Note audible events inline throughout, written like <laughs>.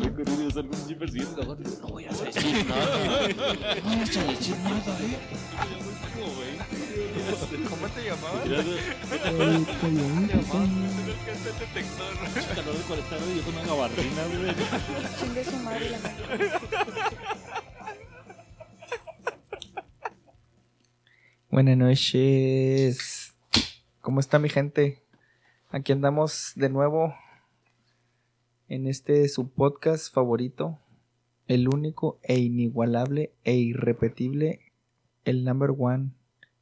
con. No, no voy a decir nada. <laughs> No voy a decir nada, eh. ¿Cómo te llamabas? Mira, güey, El coyote. el detector. calor de 40 grados y yo con una gabardina, güey. Chingue su madre la. Buenas noches. ¿Cómo está mi gente? Aquí andamos de nuevo en este su podcast favorito, el único e inigualable e irrepetible, el number one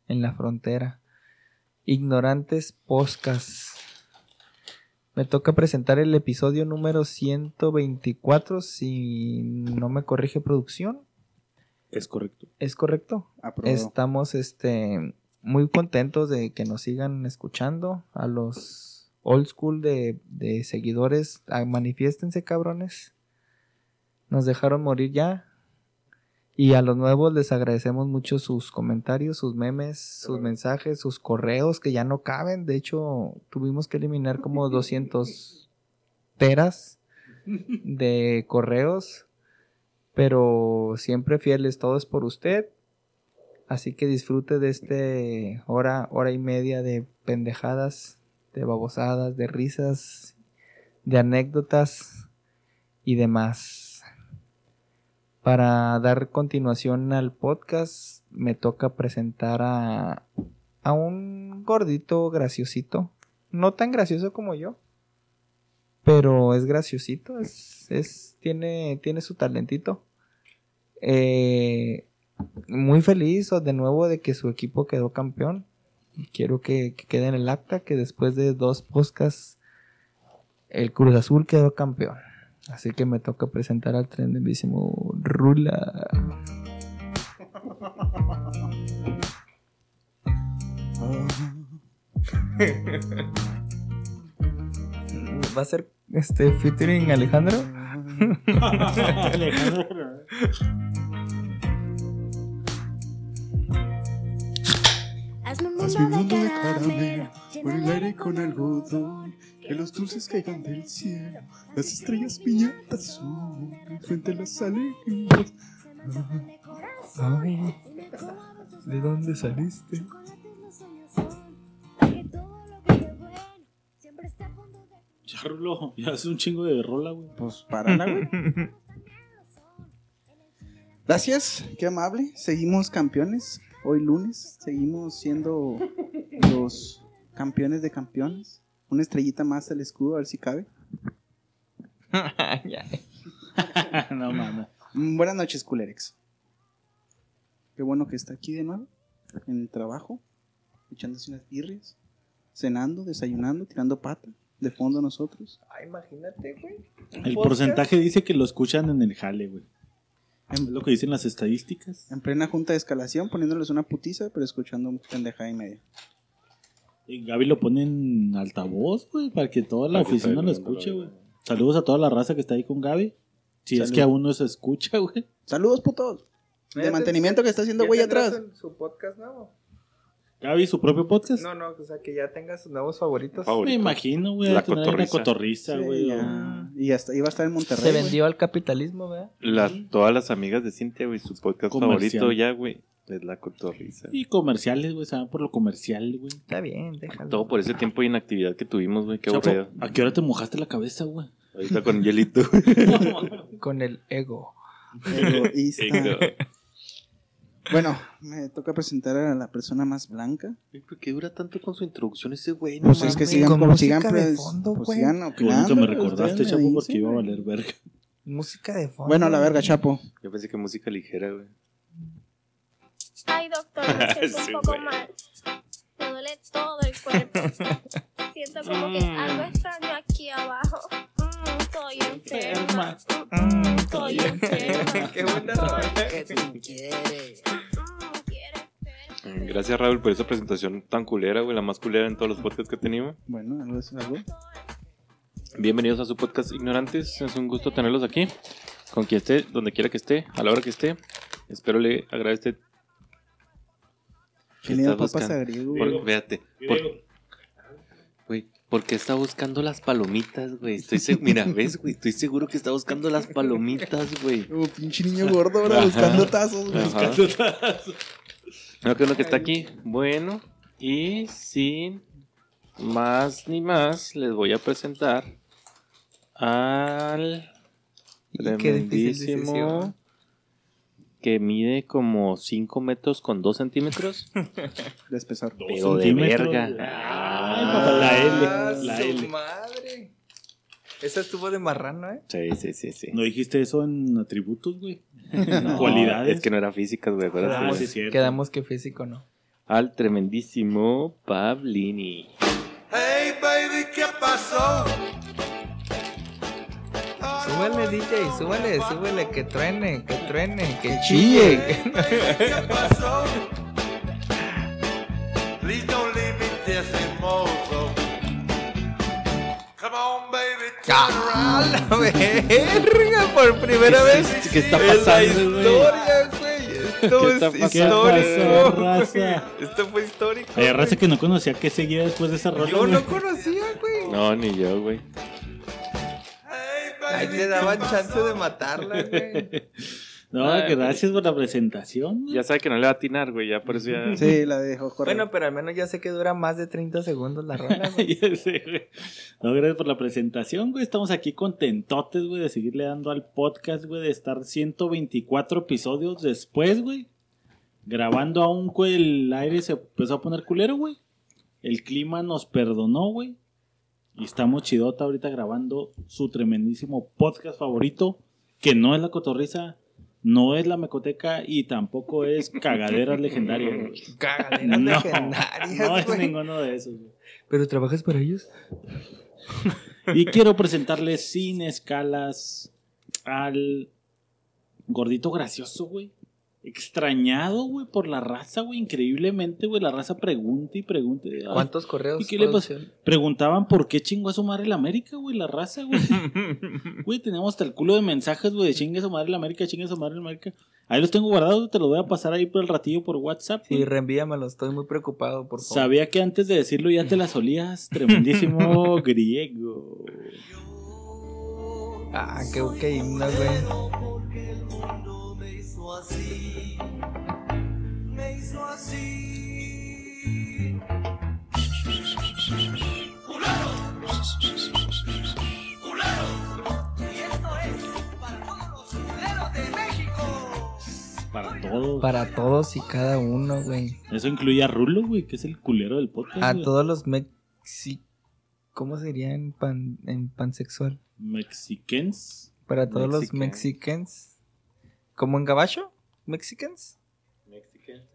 en la frontera. Ignorantes Podcast. Me toca presentar el episodio número 124, si no me corrige producción. Es correcto. ¿Es correcto? Aprobado. Estamos este muy contentos de que nos sigan escuchando. A los old school de, de seguidores, ah, manifiéstense cabrones. Nos dejaron morir ya. Y a los nuevos les agradecemos mucho sus comentarios, sus memes, sus mensajes, sus correos que ya no caben. De hecho, tuvimos que eliminar como <laughs> 200 teras de correos. Pero siempre fieles, todo es por usted. Así que disfrute de este hora, hora y media de pendejadas, de babosadas, de risas, de anécdotas y demás. Para dar continuación al podcast, me toca presentar a, a un gordito graciosito. No tan gracioso como yo, pero es graciosito, es, es, tiene, tiene su talentito. Eh, muy feliz de nuevo de que su equipo quedó campeón. Y Quiero que, que quede en el acta que después de dos podcasts el Cruz Azul quedó campeón. Así que me toca presentar al tremendísimo Rula. <laughs> ¿Va a ser este featuring Alejandro? <laughs> Hazme un Hazme un mundo mundo de de caramelo. por el aire con algodón, que los dulces caigan del cielo, las estrellas piñatas son, frente a las alegrías. Ay, ¿De dónde saliste? Ya, Rulo, ya hace un chingo de rola, güey. Pues párala, güey. <laughs> Gracias, qué amable. Seguimos campeones. Hoy lunes seguimos siendo los campeones de campeones. Una estrellita más al escudo, a ver si cabe. Ya. <laughs> no mames. Buenas noches, Culerex. Qué bueno que está aquí de nuevo, en el trabajo, echándose unas birrias, cenando, desayunando, tirando pata, de fondo nosotros. Ay, imagínate, güey. El porcentaje dice que lo escuchan en el jale, güey. Es lo que dicen las estadísticas. En plena junta de escalación, poniéndoles una putiza, pero escuchando un pendejada y media. Y Gaby lo pone en altavoz, güey, para que toda la Para oficina lo escuche, güey. Saludos a toda la raza que está ahí con Gaby. Si es que aún no se escucha, güey. Saludos, putos. De mantenimiento que está haciendo güey atrás. Su podcast nuevo. Gaby, su propio podcast. No, no, o sea, que ya tenga sus nuevos favoritos. Favorito. Me imagino, güey. La cotorriza. Sí, güey. Y hasta iba a estar en Monterrey. Se güey. vendió al capitalismo, ¿verdad? La- todas las amigas de Cintia, güey, su podcast Comercial. favorito ya, güey, es La Cotorriza. Y comerciales, güey. Se van por lo comercial, güey. Está bien, déjalo. Todo por ese tiempo de inactividad que tuvimos, güey, qué aburrido. ¿A qué hora te mojaste la cabeza, güey? Ahorita con hielito. <laughs> <laughs> Con el ego. Egoísta. Ego. Bueno, me toca presentar a la persona más blanca. ¿Por qué dura tanto con su introducción ese güey? Pues No es que mames. sigan, como música sigan, de pues, fondo, pues sigan opinando, me ustedes recordaste, me Chapo, porque iba a valer verga. Música de fondo. Bueno, la verga, Chapo. Yo pensé que música ligera, güey. Ay, doctor, me <laughs> siento Sí, un poco güey. mal. Me duele todo el cuerpo. Siento como que algo extraño aquí abajo. Estoy enferma. Mm, estoy enferma. Qué buena Gracias, Raúl, por esa presentación tan culera, güey, la más culera en todos los podcasts que tenemos. Bueno, algo es algo. Bienvenidos a su podcast Ignorantes. Es un gusto tenerlos aquí. Con quien esté, donde quiera que esté, a la hora que esté. Espero le agradezca. ¿Quién le da papas a griego? Por, güey? véate. Por, güey, ¿Por qué está buscando las palomitas, güey? Estoy se- Mira, <laughs> ves, güey. Estoy seguro que está buscando las palomitas, güey. <laughs> Oh, pinche niño gordo, ahora Ajá. buscando tazos, güey. Ajá. No, que es lo que está aquí. Bueno, y sin más ni más, les voy a presentar al tremendísimo que mide como 5 metros con 2 centímetros. <laughs> Despesar. Dos Pero de verga. güey. Ay, papá, la L, Ah, la su L. madre. Esa estuvo de marrano, ¿eh? Sí, sí, sí, sí. ¿No dijiste eso en atributos, güey? <laughs> No, Cualidades. Es que no era física, güey. Ah, sí, cierto. Quedamos que físico no. Al tremendísimo Pablini. Hey baby, ¿qué pasó? Súbele, DJ, súbele, súbele, que truene, que truene, que chille. <laughs> ¿Qué pasó? Please don't leave me baby, turn ¡Ah, around. la verga! Por primera vez ¿Qué está la pasando, güey? historia, güey. Esto ¿Qué es histórico. raza? Esto fue histórico. Hay raza que no conocía que seguía después de esa rola. Yo no conocía, güey. No, ni yo, güey. Ahí te daban ¿qué chance de matarla, güey. <laughs> No, que gracias por la presentación. güey. Ya sabe que no le va a atinar, güey. Ya por eso ya. Sí, la dejo correr. Bueno, pero al menos ya sé que dura más de 30 segundos la rola, <laughs> güey. Ya sé, güey. No, gracias por la presentación, güey. Estamos aquí contentotes, güey, de seguirle dando al podcast, güey, de estar 124 episodios después, güey. Grabando aún, güey, el aire se empezó a poner culero, güey. El clima nos perdonó, güey. Y estamos chidota ahorita grabando su tremendísimo podcast favorito, que no es la cotorriza, no es la mecoteca y tampoco es cagaderas legendarias, güey. <laughs> Cagaderas No, legendarias, no es ninguno de esos, güey. ¿Pero trabajas para ellos? Y quiero presentarles sin escalas al gordito gracioso, güey. Extrañado, güey, por la raza, güey. Increíblemente, güey. La raza pregunta y pregunta. Ay, ¿Cuántos correos? ¿Y qué le pasó? Preguntaban por qué chingó a su madre la América, güey. La raza, güey. <laughs> Güey, tenemos hasta el culo de mensajes, güey, de chingue a su madre la América, chingue a su madre la América. Ahí los tengo guardados, te los voy a pasar ahí por el ratillo por WhatsApp. Sí, reenvíamelo, estoy muy preocupado, por favor. Sabía que antes de decirlo ya te las olías. <laughs> Tremendísimo griego. Ah, qué, qué himno, güey. Para todos. Para todos y cada uno, güey. Eso incluye a Rulo, güey, que es el culero del podcast. A güey. todos los mexi... ¿Cómo sería en, pan, en pansexual? Mexicans. Para todos los Mexicans. mexicans. ¿Como en gabacho? ¿Mexicans?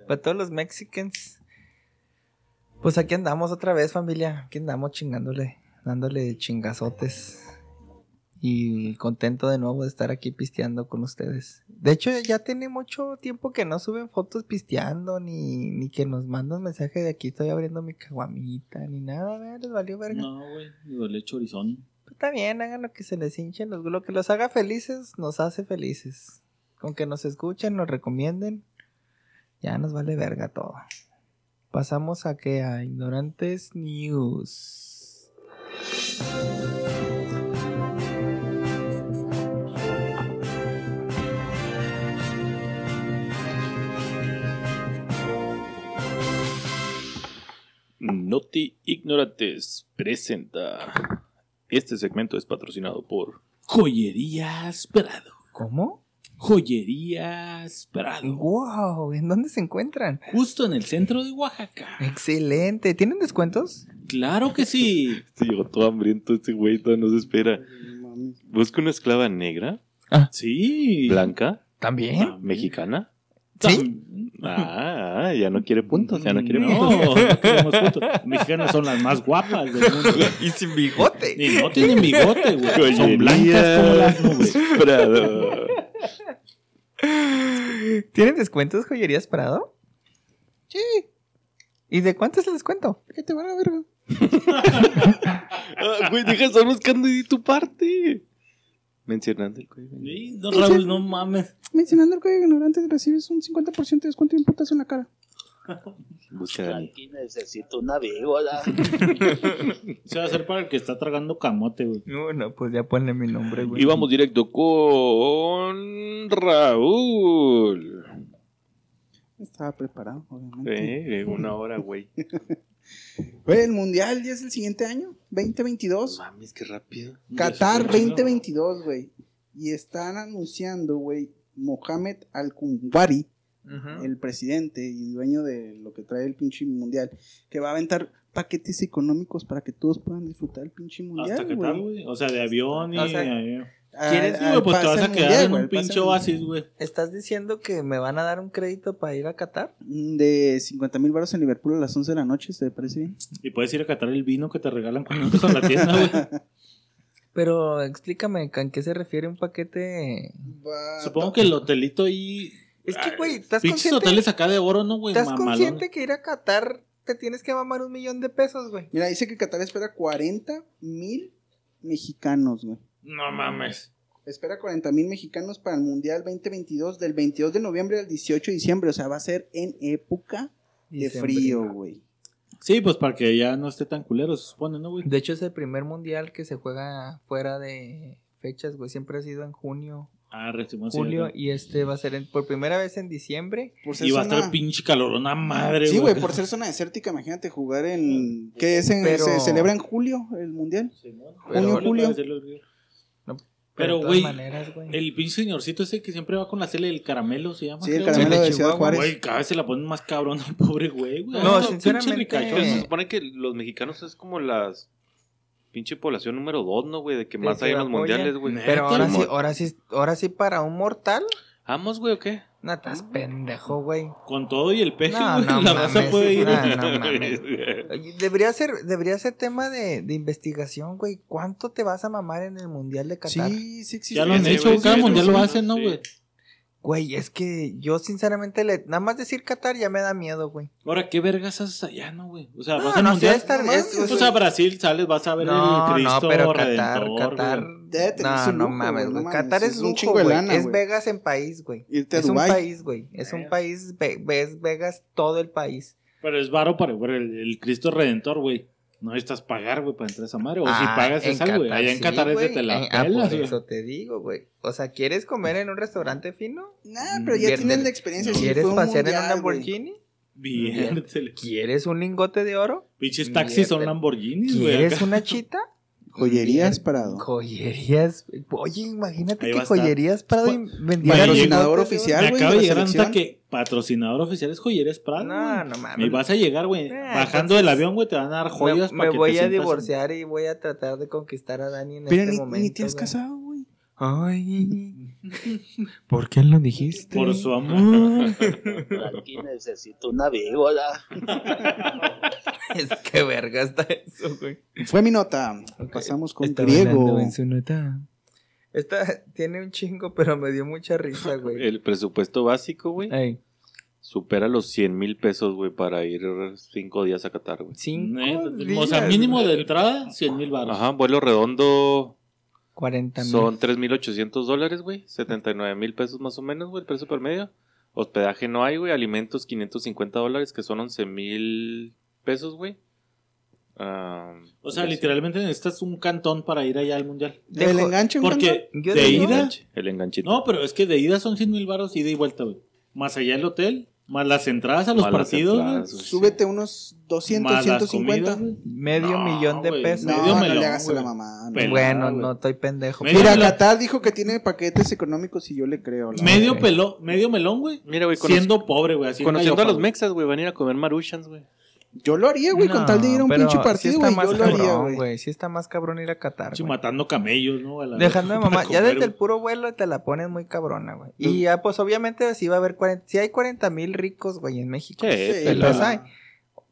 Para todos los mexicans. Pues aquí andamos otra vez, familia. Aquí andamos chingándole, dándole chingazotes. Y contento de nuevo de estar aquí pisteando con ustedes. De hecho, ya tiene mucho tiempo que no suben fotos pisteando, ni, ni que nos mandan mensaje de aquí estoy abriendo mi caguamita, ni nada, ¿verdad? Les valió verga. No, güey, me duele chorizón. Pues Está bien, hagan lo que se les hinchen, los- lo que los haga felices, nos hace felices. Con que nos escuchen, nos recomienden, ya nos vale verga todo. Pasamos a que a Ignorantes News. Noti Ignorantes presenta. Este segmento es patrocinado por. Joyerías Prado. ¿Cómo? Joyerías Prado. ¡Wow! ¿En dónde se encuentran? Justo en el centro de Oaxaca. Excelente. ¿Tienen descuentos? Claro que sí. <laughs> Este llegó todo hambriento, este güey todavía no se espera. Busca una esclava negra, Sí. blanca, ¿También? mexicana. ¿Sí? Ah, ah, ya no quiere puntos, ya no quiere No, puntos. <laughs> no queremos puntos. Mexicanas son las más guapas del mundo. <laughs> Y sin bigote. Y no tienen bigote, güey. Son blancas como las nubes. Prado. ¿Tienen descuentos joyerías Prado? Sí. ¿Y de cuánto es el descuento? ¿Qué te van a ver? Ah, güey, deja de estar buscando y di tu parte. Mencionando el código. Sí, no, Raúl, no mames. Mencionando el código ignorante recibes un 50% de descuento y un putazo en la cara. Busca. Aquí necesito una víbora. Se va a hacer para el que está tragando camote, güey. No, no, pues ya ponle mi nombre, güey. Y vamos directo con Raúl. Estaba preparado, obviamente. Sí, una hora, güey. <laughs> Güey, el mundial ya es el siguiente año, 2022. Mames, qué rápido. Qatar Después, ¿no? 2022, güey. Y están anunciando, güey, Mohamed Al-Kumbari, Ujú. el presidente y dueño de lo que trae el pinche mundial, que va a aventar paquetes económicos para que todos puedan disfrutar el pinche mundial, Hasta. Qatar, güey. O sea, de avión y. O sea, Ah, ¿Quieres- sí, güey, pues te vas a quedar mundial, en un pinche oasis, güey. ¿Estás diciendo que me van a dar un crédito para ir a Qatar? mundial. De 50 mil baros en Liverpool a las 11 de la noche, ¿te parece bien? Y puedes ir a catar el vino que te regalan cuando entras a la tienda, güey. <laughs> Pero explícame, ¿a qué se refiere un paquete? Supongo que el hotelito ahí. Es que, Ay, güey, ¿estás Pinches consciente? hoteles acá de oro, ¿no, güey? ¿Estás Mamalón. consciente que ir a Qatar te tienes que mamar un millón de pesos, güey? Mira, dice que Qatar espera 40 mil mexicanos, güey. No mames. Espera 40 mil mexicanos para el Mundial 2022 del 22 de noviembre al 18 de diciembre. O sea, va a ser en época de Diciembre. frío, güey. Sí, pues para que ya no esté tan culero, se supone, ¿no, güey? De hecho, es el primer mundial que se juega fuera de fechas, güey. Siempre ha sido en junio, Ah, recibimos julio, y este va a ser en- por primera vez en diciembre. Por ser Y va a estar pinche calorona madre, Sí, güey, por ser zona desértica, imagínate jugar en... <laughs> ¿Qué es? En- Pero- ¿Se celebra en julio el Mundial? Junio, julio. No, Pero, güey, güey. El pinche señorcito ese que siempre va con la cele del caramelo, se llama. Sí, el creo, caramelo de de Ciudad Chihuahua, Juárez. Güey, cada vez se la ponen más cabrón al <laughs> pobre güey, güey. No, Ay, sinceramente- se supone que los mexicanos es como las pinche población número dos, ¿no, güey? De que más hay en los mundiales, güey. Pero ahora sí, ahora sí, ahora sí para un mortal, ¿Vamos, güey, o qué? No estás pendejo, güey. Con todo y el peje, No, güey, no la mames, raza puede ir. no, no mames. <laughs> Oye, Debería ser, debería ser tema de, de investigación, güey. ¿Cuánto te vas a mamar en el mundial de Qatar? Sí, sí existe. Ya lo han Sí, hecho, güey, cada sí, mundial sí, lo sí, hacen, ¿no, sí. Güey? Es que yo sinceramente le, nada más decir Qatar ya me da miedo, güey. Ahora, ¿qué vergas haces allá, no, güey? O sea, No, vas al no, mundial. estar- No es- Pues a Brasil sales, vas a ver No, el Cristo no, pero Qatar, Redentor, Qatar. Debe tener no, su no lujo, mames, güey, Qatar es es un lujo, chingo de güey. lana, Es güey. Vegas en país, güey. Irte a Es un Dubái. país, güey. Es un país, ve- ves Vegas todo el país. Pero es varo para el, el Cristo Redentor, güey. No necesitas pagar, güey, para entrar a esa madre. O si Ah, pagas en esa, güey. Allá en sí, Qatar es de güey. te la En- ah, pelas, por eso te digo, güey. O sea, ¿quieres comer en un restaurante fino? Nah, pero ya Vier- tienen la experiencia. sí, ¿Quieres un pasear en un. Lamborghini? Bien. ¿Quieres un lingote de oro? Pinches taxis son. Lamborghinis, güey. ¿Quieres acá. una chita? Joyerías Prado. Joyerías. Oye, imagínate Ahí que. Joyerías Prado Pa- vendiera Patrocinador oficial. Me güey, acaba de llegar selección. que patrocinador oficial es Joyerías Prado. No, no mames. Y vas a llegar, güey. Eh, Bajando del avión, güey, te van a dar joyas me, para me que voy te a en- divorciar y voy a tratar de conquistar a Dani en Pero este ni, momento. ni te has güey. casado, güey. Ay. <laughs> ¿Por qué lo dijiste? Por su amor. Aquí necesito una víbora. <laughs> Es que verga está eso, güey. Fue mi nota. Pasamos con está griego. en su nota. Esta tiene un chingo, pero me dio mucha risa, güey. El presupuesto básico, güey, Ey, supera los 100 mil pesos, güey, para ir cinco días a Qatar, güey. cinco O sea, mínimo de entrada, 100 mil baros. Ajá, vuelo redondo 40 mil. son 3.800 dólares, güey. 79 mil pesos más o menos, güey, el precio promedio. Hospedaje no hay, güey. Alimentos 550 dólares, que son 11 mil pesos, güey. Ah, O sea, literalmente necesitas un cantón para ir allá al mundial. ¿El Dejo- enganche, Porque de ida. El enganchito. No, pero es que de ida son 100 mil baros, ida y vuelta, güey. Más allá el hotel, más las entradas a los Más las partidos, entradas, güey. Súbete unos 200, Más las 150. comidas, güey. Medio No, millón de güey, pesos. No, Medio no melón, le hagas a la mamá. no. Pelón. bueno, güey. no estoy pendejo. Medio Mira, melón. Qatar dijo que tiene paquetes económicos y yo le creo. la Medio verdad. pelón, medio melón, güey. Mira, güey, Siendo pobre, güey. así en conociendo a los güey. mexas, güey, van a ir a comer maruchans, güey. Yo lo haría, güey, con tal de ir a un pinche sí partido, güey. más yo lo haría, cabrón, güey. Sí está más cabrón ir a Qatar, Sí, matando camellos, ¿no? A la- Dejando de <laughs> mamá. Ya desde el puro vuelo te la pones muy cabrona, güey. Y ya, pues obviamente si va a haber 40, si hay 40 mil ricos, güey, en México. Sí, Sí, pues, los pero- hay.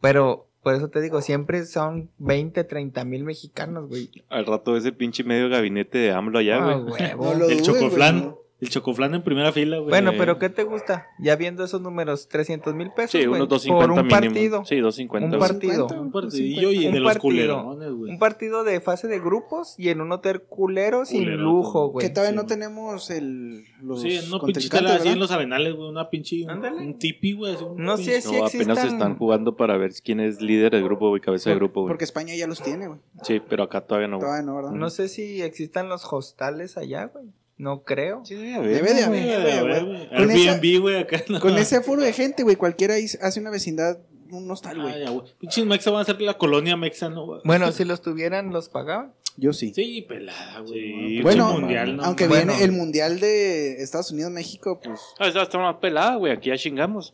Pero por eso te digo, siempre son 20, 30 mil mexicanos, güey. Al rato ese pinche medio gabinete de AMLO allá, Ah, güey. <laughs> El chocoflán. El chocoflán en primera fila, güey. Bueno, pero ¿qué te gusta? Ya viendo esos números, 300 mil pesos. Sí, unos 250 por un mínimo. partido. Sí, 250. Un partido. Un partidillo y Un de los partido. culerones, güey. Un partido de fase de grupos y en un hotel culero sin lujo, güey. que todavía sí. no tenemos el, los Sí, no pinche tela así en los arenales, güey. Una pinche. Un, Ándale. un tipi, güey. No pinche- sé si No, apenas existan... están jugando para ver quién es líder del grupo, güey, cabeza de grupo, güey. Porque España ya los tiene, güey. Sí, pero acá todavía no, güey. Todavía no, ¿verdad? No sé si existan los hostales allá, güey. No creo. Sí, Debe de haber, Debe de haber, Airbnb, güey, acá. no. Con ese aforo de gente, güey, cualquiera hace una vecindad, un hostal, güey. Pinches mexa van a ser la colonia mexa, ¿no, güey? <laughs> Bueno, si los tuvieran, los pagaban. Yo sí. Sí, pelada, güey. Sí, Bueno, mundial, ¿no? aunque Bueno. viene el mundial de Estados Unidos-México, pues Ah, esa está más pelada, güey. Aquí ya chingamos.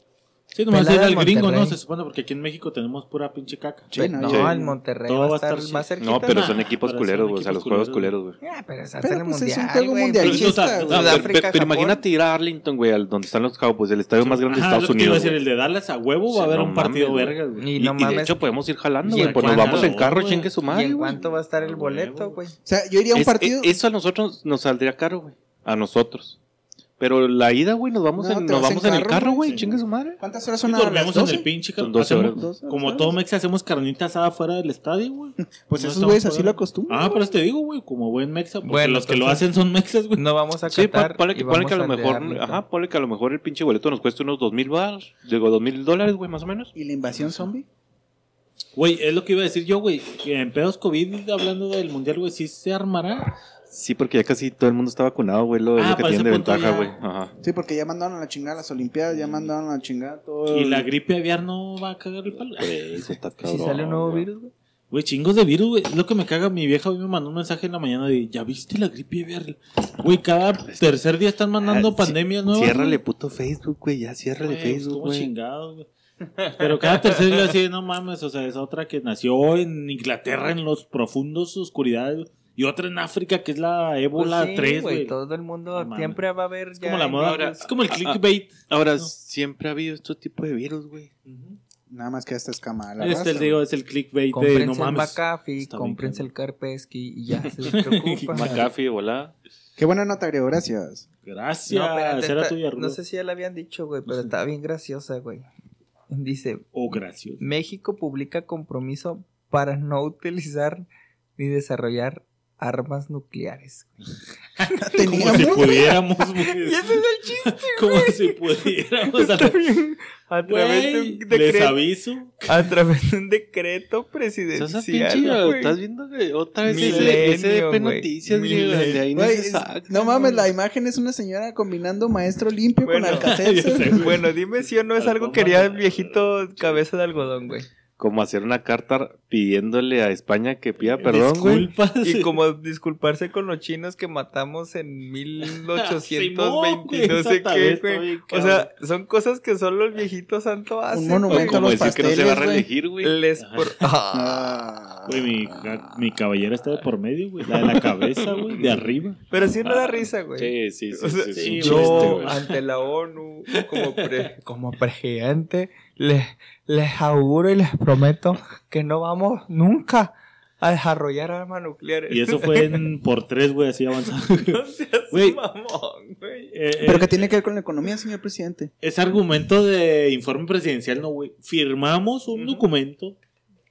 Sí, nomás en el gringo, ¿no? Se supone, porque aquí en México tenemos pura pinche caca. Sí, no, sí. el Monterrey Todo va a estar más cerca. cerquita. No, pero son equipos pero culeros, güey. O sea, los juegos culeros, güey. Ah, pero el pues, es un mundial, juego güey. mundialista, Pues, güey. Ah, pero, pero- pero Japón. imagínate ir a Arlington, güey, al- donde están los Cowboys, el estadio más grande de Ajá, Estados iba a Unidos. decir, el de Dallas a huevo va a haber no un partido mames, verga, güey. Y Y, no y de hecho podemos ir jalando, ¿Y güey. en Pues nos vamos en carro, chingue su ¿Y madre, en güey. cuánto va a estar el boleto, güey? o sea, yo iría a un partido. e- eso a nosotros nos saldría caro, güey. A nosotros. Pero la ida, güey, nos vamos, No, en, nos vamos en en el carro, carro, güey. Sí. Chingue su madre. ¿Cuántas horas son dormimos en 12? el pinche Son 12 hacemos- horas. Dos horas, Como todo mexa hacemos carnita asada fuera del estadio, güey. Pues No esos güeyes así lo acostumbran. Ah, pero te digo, güey, como buen mexa, porque Bueno, los que lo hacen son mexas, güey. No vamos a Sí, Qatar pon- ponle que, ponle que a lo mejor, ajá, ponle que a lo mejor el pinche boleto nos cuesta unos dos mil baros, digo, dos mil dólares, güey, más o menos. ¿Y la invasión zombie? Güey, es lo que iba a decir yo, güey. que En pedos COVID, hablando del mundial, güey, sí se armará. Sí, porque ya casi todo el mundo está vacunado, güey, lo, Ah, lo que para tienen de ventaja, ya. güey. Ajá. Sí, porque ya mandaron a la chingada las Olimpiadas, ya mandaron a la chingada todo. Y la gripe aviar no va a cagar el palo. Eso está <laughs> Si cabrón. sale un nuevo güey. virus, güey. Güey, chingos de virus, güey. Es lo que me caga. Mi vieja hoy me mandó un mensaje en la mañana de, ¿ya viste la gripe aviar? Güey, cada tercer día están mandando Ah, pandemias nuevas. Ciérrale güey. puto Facebook, güey, ya ciérrale Güey, Facebook, como güey. chingados, güey. Pero cada tercer día así, no mames, o sea, es otra que nació en Inglaterra en los profundos oscuridades güey. Y otra en África que es la ébola Pues sí, 3, güey. Todo el mundo No siempre va a haber Es como la moda, Ahora- es como el ah, clickbait. Ahora, No. siempre ha habido este tipo de virus, güey. Nada más que esta es cama. La Este, raza, digo, es el clickbait de no mames. McAfee, cabrón. el Carpesky y ya <laughs> se despreocupan. McAfee, volá. Qué buena nota, Griego, gracias. Gracias. No, espérate, Era esta- tuya, no Rulo. sé si ya la habían dicho, güey, pero está bien graciosa, güey. Dice, Oh, gracias. México publica compromiso para no utilizar ni desarrollar armas nucleares. <laughs> Como si pudiéramos, <laughs> güey. Y ese es el chiste, <laughs> Como si pudiéramos. Está bien. A través de Güey, un les decreto, aviso. a través de un decreto presidencial. pinche, güey. estás viendo, güey, otra vez Milenio, ese, ese DP güey. Noticias, güey, de ahí no Güey, se es- saca, no mames, güey. la imagen es una señora combinando maestro limpio Bueno, con güey. Bueno, dime si o no es algo que haría el viejito cabeza de algodón, güey. Como hacer una carta pidiéndole a España que pida perdón, güey. Disculpas. Y como <laughs> disculparse con los chinos que matamos en 1820 Simón, y no sé qué, güey. O sea, son cosas que solo el viejito santo hace. Un monumento a Como los decir que no se va a reelegir, güey. Les por- Ah. <laughs> Ah. Güey, mi, mi cabellera está de por medio, güey. La de la cabeza, güey. De arriba. Pero sí no da risa, güey. Sí, sí, sí. O sea, sí, sí, es un yo- chiste, ante la ONU como, pre- como presidente les, les auguro y les prometo que no vamos nunca a desarrollar armas nucleares. Y eso fue en <laughs> por tres, güey, así avanzado. no seas Güey. mamón, güey. Eh, Pero eh, que tiene que ver con la economía, señor presidente. Ese argumento de informe presidencial, no, güey. Firmamos un documento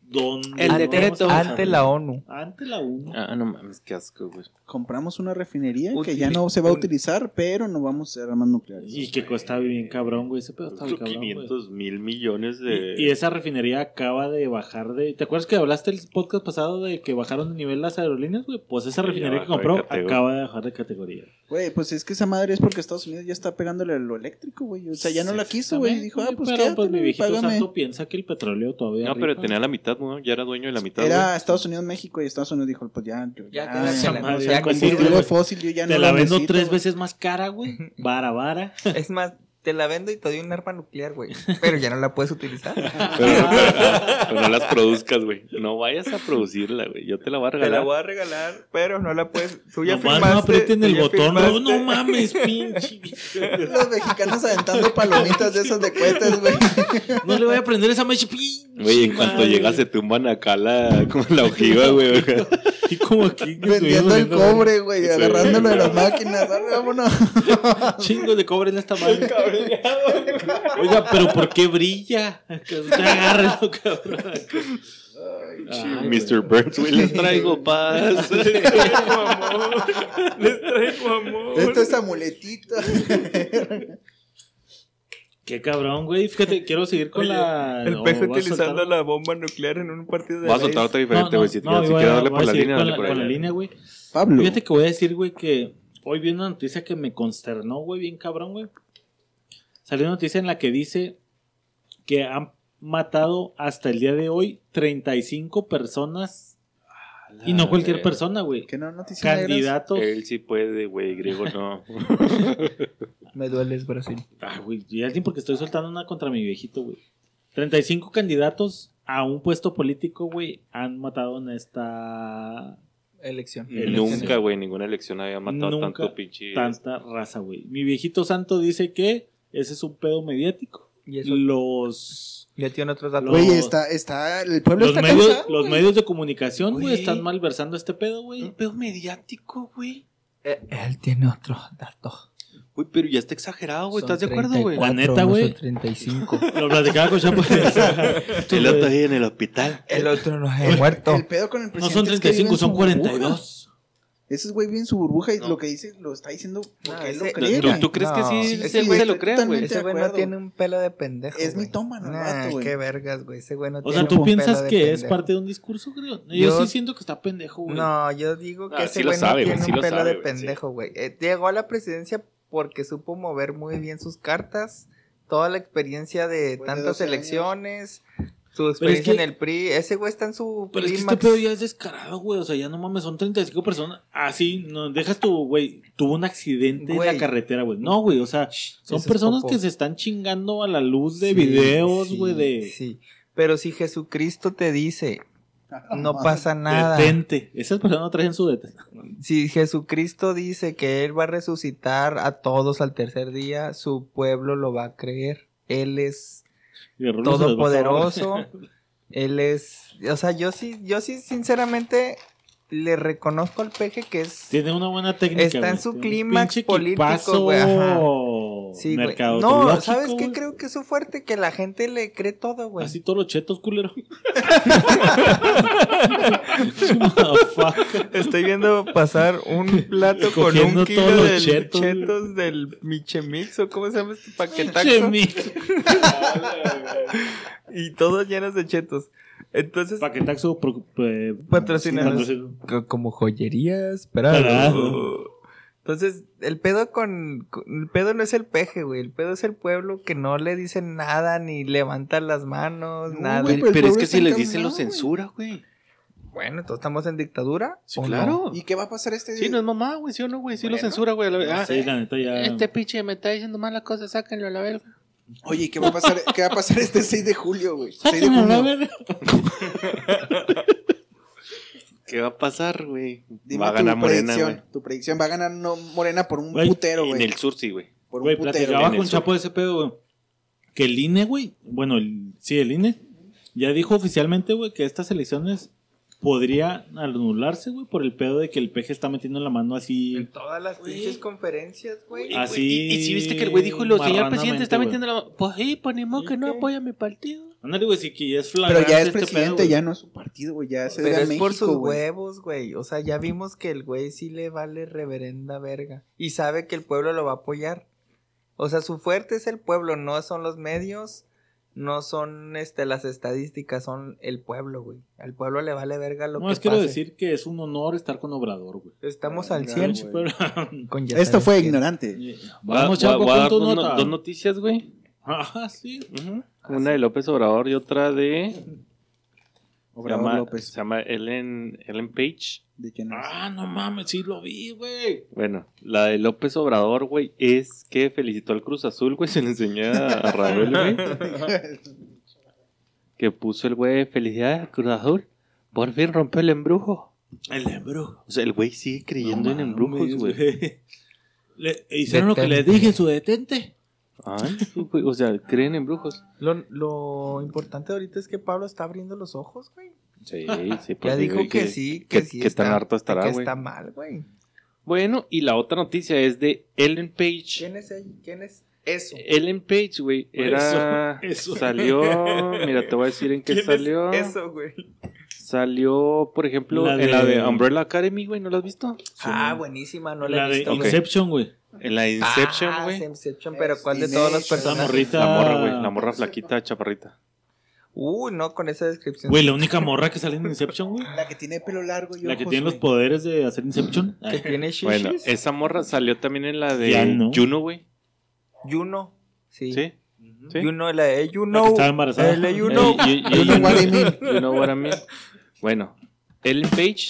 donde. El decreto. Ante la ONU. Ante la ONU. Ah, no mames, qué asco, güey. Compramos una refinería que ya no se va a utilizar, pero no vamos a hacer armas nucleares. Y que cuesta bien cabrón, güey. Ese pedo está bien cabrón. güey. 500 mil millones de... Y, y esa refinería acaba de bajar de. ¿Te acuerdas que hablaste el podcast pasado de que bajaron de nivel las aerolíneas, güey? Pues esa refinería que de compró acaba de bajar de categoría. Güey, pues es que esa madre es porque Estados Unidos ya está pegándole a lo eléctrico, güey. O sea, ya no la quiso, güey. Dijo, ah, pues Pero quédate, pues mi viejito págame. santo piensa que el petróleo todavía. No, pero tenía la mitad, ¿no? Ya era dueño de la mitad, Era Estados Unidos, México y Estados Unidos dijo, pues ya, yo- Ya, ya, ya, ya combustible fósil yo ya Te no la vendo necesito, tres güey. veces más cara, güey. Vara, vara. Es más, te la vendo y te doy un arma nuclear, güey. Pero ya no la puedes utilizar. Pero, pero- pero no las produzcas, güey. No vayas a producirla, güey. Yo te la voy a Te la regalar. voy a regalar, pero no la puedes. Tú ya Nomás firmaste. no aprieten el botón. No, firmaste. no mames, pinche. Los mexicanos aventando palomitas de esos de cohetes, güey. No le voy a prender esa mecha. Güey, en cuanto Madre. llega se tumban acá la, como la ojiva, güey. Como aquí. Vendiendo el cobre, güey, agarrándolo de las máquinas. Dale, vámonos. <laughs> Chingos de cobre en esta madre. Oiga, pero ¿por qué brilla? Agárralo, cabrón. Ay, Mr. Burns, güey, les traigo paz. Les traigo amor. Esto es amuletito. <laughs> Qué cabrón, güey. Fíjate, <laughs> quiero seguir con Oye, la. El no, peje utilizando soltar- la bomba nuclear en un partido de Vas a soltar otra diferente, güey. Si, no, si quieres darle por la línea, dale por con la línea, güey. Pablo. Fíjate que voy a decir, güey, que hoy vi una noticia que me consternó, güey, bien cabrón, güey. Salió una noticia en la que dice que han matado hasta el día de hoy 35 personas. Y no cualquier persona, güey. Que no, noticias negras. Candidatos. Él sí puede, güey, griego no. <laughs> Me dueles Brasil. Ah, güey, ya alguien porque estoy soltando una contra mi viejito, güey. 35 candidatos a un puesto político, güey, han matado en esta Elección. Nunca, güey, ninguna elección había matado Nunca tanto pinche. tanta raza, güey. Mi viejito santo dice que ese es un pedo mediático. Y eso Los ya tiene otros datos. Güey, Los- está, está, el pueblo los está medios, cansado, los güey. medios de comunicación, güey, están malversando este pedo, güey. Un pedo mediático, güey. Eh, él tiene otros datos. Güey, pero ya está exagerado, güey. ¿Estás de acuerdo, güey? 34, La neta, no güey. 35. <laughs> Lo platicaba con Chapo. <laughs> El otro ahí en el hospital. El otro no es muerto. El pedo con el No presidente son es que 35, son su burbuja. 42. Ese güey vive en su burbuja y No. lo que dice lo está diciendo porque No, él lo ese- cree. ¿Tú, crees que No, sí, sí, ese sí, güey se lo crea, güey? Ese güey no tiene un pelo de pendejo. Es güey. mitómano el Nah, vato. Qué vergas, güey. Ese güey no O tiene sea, ¿tú un piensas que es parte de un discurso, creo? Yo, Yo- sí siento que está pendejo, güey. No, yo digo que Ah, ese güey no tiene sí un lo pelo sabe, de güey, sí. pendejo, güey. Eh, llegó a la presidencia porque supo mover muy bien sus cartas, toda la experiencia de tantas 12 años. elecciones, su experiencia que- en el PRI. Ese güey está en su Pero es que este pedo ya es descarado, güey. O sea, ya no mames, son 35 personas. Así, no, dejas tu, güey, tuvo un accidente en la carretera, güey. No, güey, o sea, son Eso es personas que se están chingando a la luz de Sí, videos, sí, güey, de, Sí, pero si Jesucristo te dice, no mames. pasa nada. detente. Esas personas no traen su detente. Si Jesucristo dice que Él va a resucitar a todos al tercer día, su pueblo lo va a creer. Él es todopoderoso. <laughs> Él es, o sea, yo sí, yo sí sinceramente le reconozco al peje que es Tiene una buena técnica. Está en su clímax político, güey. Sí. No, ¿sabes qué? Creo que es su fuerte que la gente le cree todo, güey. Así todos los chetos, culero. <laughs> Motherfucker. Estoy viendo pasar un plato con un kilo todos los de chetos, del Michemix o cómo se llama este Che, paquetaxo mi- <laughs> y todos llenos de chetos. Entonces, Paquetaxo eh, como joyerías, pero entonces el pedo con, el pedo no es el peje, güey, el pedo es el pueblo que no le dicen nada ni levanta las manos, No, nada. güey, Pero, es que si les dicen, lo güey. censura, güey. Bueno, todos estamos en dictadura. Sí, ¿o no? claro. ¿Y qué va a pasar este Sí, no es mamá, güey, ¿sí o no, güey? Sí lo censura, güey. Ah, Sí, la neta ya. Este pinche me está diciendo malas cosas, sáquenlo a la verga. Oye, ¿y ¿qué va a pasar? ¿Qué va a pasar este 6 de julio, güey? <laughs> 6 de Sáquenlo <laughs> a la junio. verga. ¿Qué va a pasar, güey? Dime Va a tu ganar Morena, güey. Tu predicción va a ganar no, Morena por un Güey, putero, En güey. el sur, sí, güey. Por un Güey, putero. platicaba en con. Chapo de ese pedo, güey. Que el INE, güey. Bueno, el, sí, el INE. Ya dijo oficialmente, güey, que estas elecciones podría anularse, güey, por el pedo de que el peje está metiendo la mano así. En todas las Güey. pinches conferencias, güey. Así Y, y si viste que el güey dijo, lo señor presidente está marranamente, metiendo la... Pues sí, pues ni modo ¿Y que no apoya mi partido. Ándale, güey, sí que ya es Pero flagrante ya es este presidente, pedo, ya no es un partido, güey. Ya se Pero es a por México, sus güey. huevos, güey. O sea, ya vimos que el güey sí le vale reverenda verga. Y sabe que el pueblo lo va a apoyar. O sea, su fuerte es el pueblo, no son los medios, no son este las estadísticas, son el pueblo, güey. Al pueblo le vale verga lo No, que les quiero pase. decir que es un honor estar con Obrador, güey. Estamos al Claro, 100 güey. Pero- con ya Esto fue ignorante. Vamos, a- dar tu dos, no- nota. dos noticias, güey. Ajá, sí. Una de López Obrador y otra de... Se Obrador llama, López. se llama Ellen, Ellen Page. ¿De quién es? Ah, no mames, sí lo vi, güey. Bueno, la de López Obrador, güey, es que felicitó al Cruz Azul, güey. <laughs> Se le enseñó a Raúl, güey. <laughs> Que puso el güey, felicidades al Cruz Azul. Por fin rompió el embrujo. El embrujo. O sea, el güey sigue creyendo en embrujos, güey. <laughs> Le hicieron lo que les dije, su detente. Ay, güey, o sea, creen en brujos. Lo, lo importante ahorita es que Pablo está abriendo los ojos, güey. Sí, <laughs> sí, pues Ya dijo que, sí, que, que- sí. que tan harto estará, que está mal, güey. Bueno, y la otra noticia es de Ellen Page. ¿Quién es él? ¿Quién es eso? Ellen Page, güey, era... Eso, eso. Salió... Mira, te voy a decir en qué ¿Quién salió. es eso, güey? Salió, por ejemplo, La en la de- de Umbrella Academy, güey, ¿no la has visto? Ah, buenísima, no la, La he de visto. güey. Inception, güey. En la Inception, Ah, güey. Inception, pero ¿cuál de todos los Inception. La morrita. la morra, güey, la morra flaquita, chaparrita. Uy, no, con esa descripción. Güey, la única morra que sale en Inception, güey. La que tiene pelo largo y La que ojos, tiene los poderes de hacer Inception. que tiene shishis. Bueno, esa morra salió también en la de no. Juno, güey. Juno. Sí. ¿Sí? ¿Sí? Juno, la de You La know. que estaba embarazada. El de You know. <laughs> you- you- You know what I mean. you know what I mean. Bueno, Ellen Page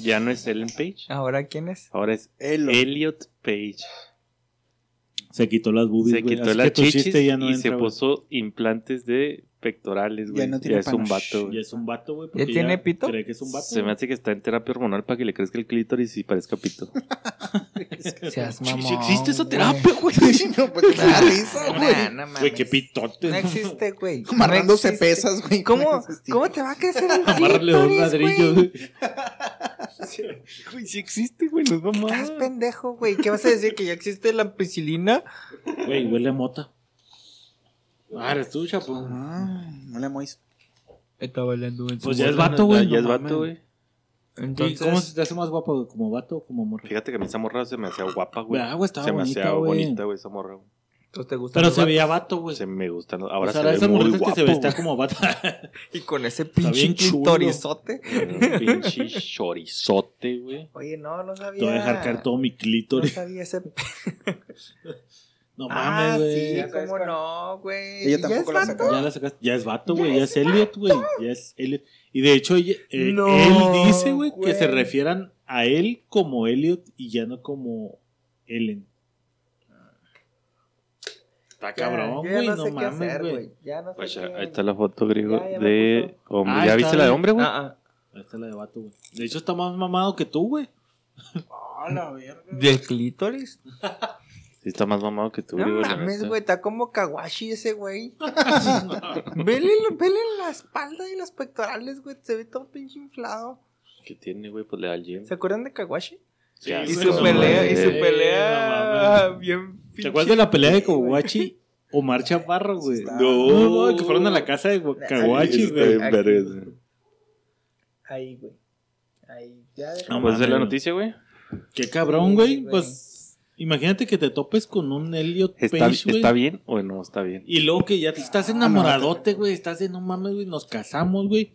ya no es Ellen Page. Ahora, ¿quién es? Ahora es Elo. Elliot Page. Se quitó las boobies, Se güey. quitó Así las que tu chichis chiste ya no y entra, se güey. puso implantes de pectorales, güey. Ya no Ya, tiene es un vato, güey. Ya es un vato, güey. ¿Ya tiene pito? Cree que es un vato. Se me hace que está en terapia hormonal para que le crezca el clítoris y parezca pito. <laughs> Seas mamón. sí existe esa terapia, güey. <laughs> no, pues <laughs> te da risa, güey. no. Güey, qué pitote. No existe, güey. Amarrándose pesas, güey. ¿Cómo, ¿Cómo te va a crecer el Amarrarle dos clítoris, ladrillos, güey? güey. Sí existe, güey, no es mamá. Estás pendejo, güey. ¿Qué vas a decir? ¿Que ya existe la ampicilina? Güey, huele a mota. Ah, eres tú, chapo. Ah, no le mois. Está bailando en Pues ya es vato, güey. Ya es no vato, güey. ¿Y Entonces, cómo se te hace más guapo, güey? ¿Como vato o como morra? Fíjate que a mí esa morra se me hacía guapa, güey. Ah, güey, estaba se me hacía bonita, güey, esa morra. güey. pues te gusta Pero se veía vato, güey. Se me gustan. O Ahora sea, se ve esa muy guapo. que se vestía como vato. <laughs> Y con ese pinche. Un pinche chorizote, güey. Oye, no, no sabía. Te voy a dejar caer todo mi No clítoris. sabía ese. <laughs> No ah, mames, sí, güey. cómo no, güey. Ella ¿Ya tampoco la sacaba. Ya la sacaste. Ya es vato, güey. Ya es Elliot, güey. Ya es Elliot. Y de hecho, ella- eh, No, él dice, güey, que se refieran a él como Elliot y ya no como Ellen. Está cabrón, güey. no no, sé qué mames, hacer, güey. Ya no sé Pues, ahí está la foto griego Ya, ya me de hombre. Ah, ¿Ya viste la de bien. hombre, güey? Ah, ah. Ahí está la de vato, güey. De hecho, está más mamado que tú, güey. A la verga. ¿Del clítoris? <laughs> Sí, está más mamado que tú, No la mames, neta. güey, está como Kawashi ese güey. <laughs> vele, vele la espalda y las pectorales, güey, se ve todo pinche inflado. ¿Qué tiene, güey? Pues le da al gym. ¿Se acuerdan de Kawashi? Y su no pelea, y su. No pelea mames. bien ¿Te acuerdas de la pelea de pinche. Kawachi? Omar Chaparro, güey. Está- No, no, que fueron a la casa de Kawachi, Está güey. bien Aquí, vergas, güey. güey. Ahí, güey. Ahí, ya deja- No ¿Puedes hacer la mames, noticia, güey? Qué cabrón, güey. Pues imagínate que te topes con un Elliot ¿Está, Page, güey. ¿Está bien o no está bien? Y luego que ya te estás enamoradote, güey. Estás de no mames, güey. Nos casamos, güey.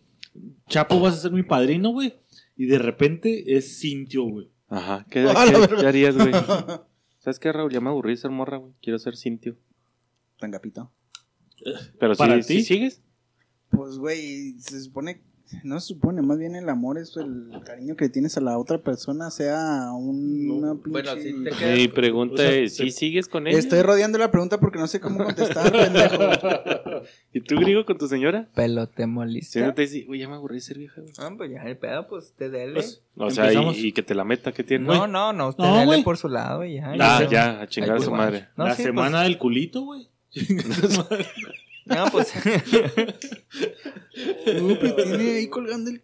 Chapo, vas a ser mi padrino, güey. Y de repente es Cintio, güey. Ajá. ¿Qué, <laughs> Ah, harías, güey? <laughs> ¿Sabes qué, Raúl? Ya me aburrí de ser morra, güey. Quiero ser cintio. Tan capito. Pero ¿Para si, ti? sigues. Pues, güey, se supone. No se supone, más bien el amor es el cariño que tienes a la otra persona, sea un- una pinche. Bueno, sí te queda- Mi pregunta o sea, ¿sí sigues con ella? Estoy rodeando la pregunta porque no sé cómo contestar, <laughs> pendejo. ¿Y tú, griego, con tu señora? Pelo te Si moliste. no te dice, güey, ya me aburrí de ser vieja. Ah, pues ya el pedo, pues te dele. Pues, O sea, y, y que te la meta, ¿qué tiene? no, no, no, usted No, dele güey. por su lado y ya. Ah, ya. ya, a chingar a su pues, madre. No, la sí, semana del culito, güey. <laughs> <laughs> Pues, no, pues. <laughs> No, pero tiene ahí colgando el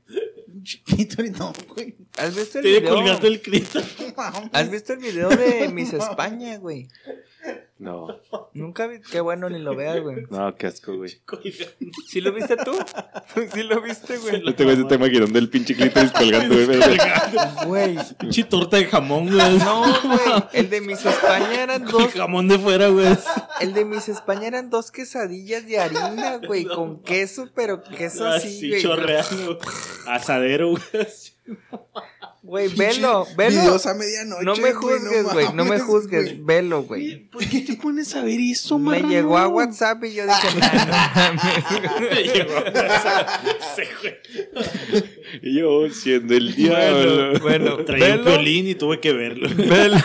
chiquito y no, güey. ¿Has visto el Estoy video? colgando el mames. ¿Has visto el video de Miss España, güey? No, Nunca vi. Qué bueno, ni lo veas, güey. no, qué asco, güey. ¿Sí lo viste tú? <laughs> ¿Sí lo viste, güey? Este güey se está imaginando el pinche clítoris colgando, güey. Güey. Pinche torta de jamón, güey. No, güey. El de Miss España eran El dos. jamón de fuera, güey. El de Miss España eran dos quesadillas de harina, güey. Con queso, pero queso así, Así güey. chorreando. Asadero, güey. <laughs> Güey, velo, <laughs> velo. Videos a medianoche. No me juzgues, güey. No me juzgues. güey. Velo, güey. ¿Por qué te pones a ver eso, Me llegó a WhatsApp y yo dije, <laughs> no. <laughs> Me llegó güey. Y yo siendo el Bueno, diablo. bueno, Traía un violín y tuve que verlo. Velo.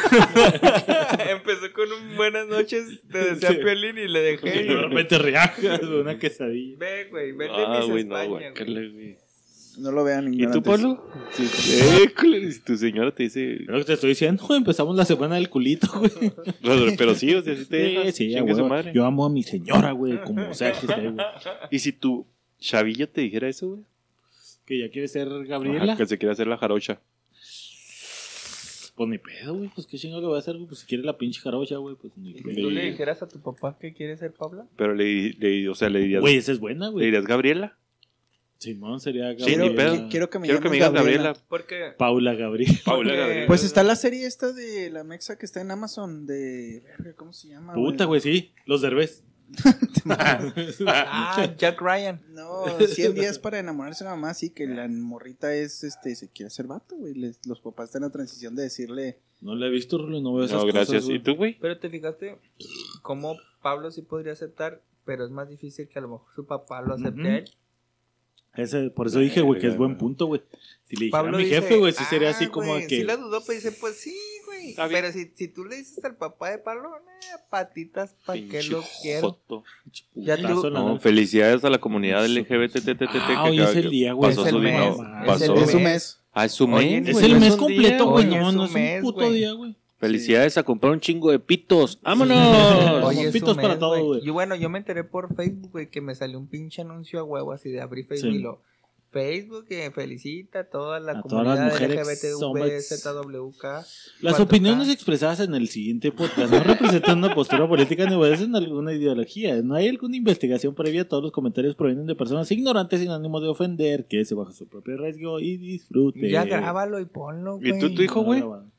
Empezó con un buenas noches, te decía Sí. Piolín y le dejé. Y de repente reajas, güey, una quesadilla. Ve, güey, ve el de Ah, no, España, güey. güey. No lo vean ¿Y tú, Pablo? Sí. Eh, si tu señora te dice... Es lo que te estoy diciendo, empezamos la semana del culito, güey. Pero sí, o sea, si te Sí, sí, su madre. Yo amo a mi señora, güey, como sea que esté, güey. Y si tu chavillo te dijera eso, güey. Que ya quiere ser Ajá, Gabriela. Que se quiere hacer la jarocha. Pues ni pedo, güey. Pues qué chingo le voy a hacer, güey. Pues si quiere la pinche jarocha, güey, pues ni ¿Tú pedo. le dijeras a tu papá que quiere ser Pablo? Pero le, le- o sea, le dirías... Güey, esa es buena, ¿Le güey. dirías Gabriela? Simón sería Sí, Gabriela. ni pedo. Quiero, quiero que me Quiero que me llames digas Gabriela. Porque... Paula Gabriel. <laughs> Paula Porque- Gabriela. Pues está la serie esta de la Mexa que está en Amazon de... ¿Cómo se llama? Puta, güey, sí. Los derbés. <laughs> Ah, Jack Ryan. No, 100 días para enamorarse de la mamá, sí, que la morrita es, este, se quiere hacer vato, güey. Les- Los papás están en la transición de decirle, No la he visto, Rulo, no veo esas No, gracias. cosas. ¿Y tú, güey? Pero te fijaste cómo Pablo sí podría aceptar, pero es más difícil que a lo mejor su papá lo acepte a él. Ese, por eso dije, güey, que es buen punto, güey. Si le dijera Pablo a mi dice, jefe, güey, sí sería "Ah, así como güey", que... Sí la dudó, pero dice, pues sí, güey. Pero si, si tú le dices al papá de Pablo, nah, patitas, ¿para qué lo quiero? Ya tú- No, felicidades a la comunidad LGBTTT Ah, que hoy es el día, güey. Pasó Es el su mes, es Pasó. el es su mes. Ah, es su mes. Es el mes completo, güey. No, es no es un puto día, güey. Felicidades a comprar un chingo de pitos. ¡Vámonos! Hoy es Pitos su para mes, todo, güey. Y bueno, yo me enteré por Facebook, güey, que me salió un pinche anuncio a huevo así de abrir Facebook Sí. y lo... Facebook que felicita a toda la A todas las comunidad mujeres. LGBTVZWK. Las 4K. opiniones expresadas en el siguiente podcast no representan una postura política ni obedecen a alguna ideología. No hay alguna investigación previa. Todos los comentarios provienen de personas ignorantes sin ánimo de ofender, que se bajo su propio riesgo y disfrute. Ya grábalo y ponlo, güey. ¿Y tú, tu hijo, güey? No,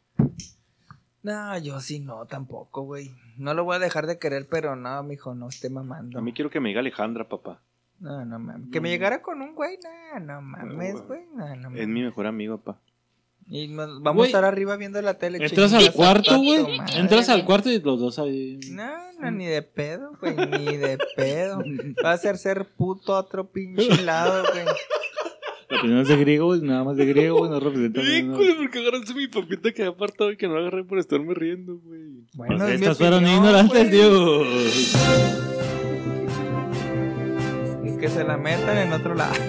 yo sí no, tampoco, güey. No lo voy a dejar de querer, pero no, mijo, no esté mamando. A mí quiero que me diga Alejandra, papá. No, no mames. Que me llegara con un güey, no, no mames, güey. No, no mames. Es mi mejor amigo, papá. Y nos- vamos Güey, a estar arriba viendo la tele. Entras chingas al a cuarto, tu güey. madre, Entras al güey. cuarto y los dos ahí. No, no, ni de pedo, güey, ni de pedo. <laughs> Va a ser ser puto a otro pinche lado, güey. La opinión es de griego, güey, nada más de griego, güey, no representa nada. porque agarraste mi papita que había apartado y que no agarré por estarme riendo, güey. Bueno, Pues es mi estas fueron opinión, ignorantes, güey. Dios. Y que se la metan en otro lado. <laughs>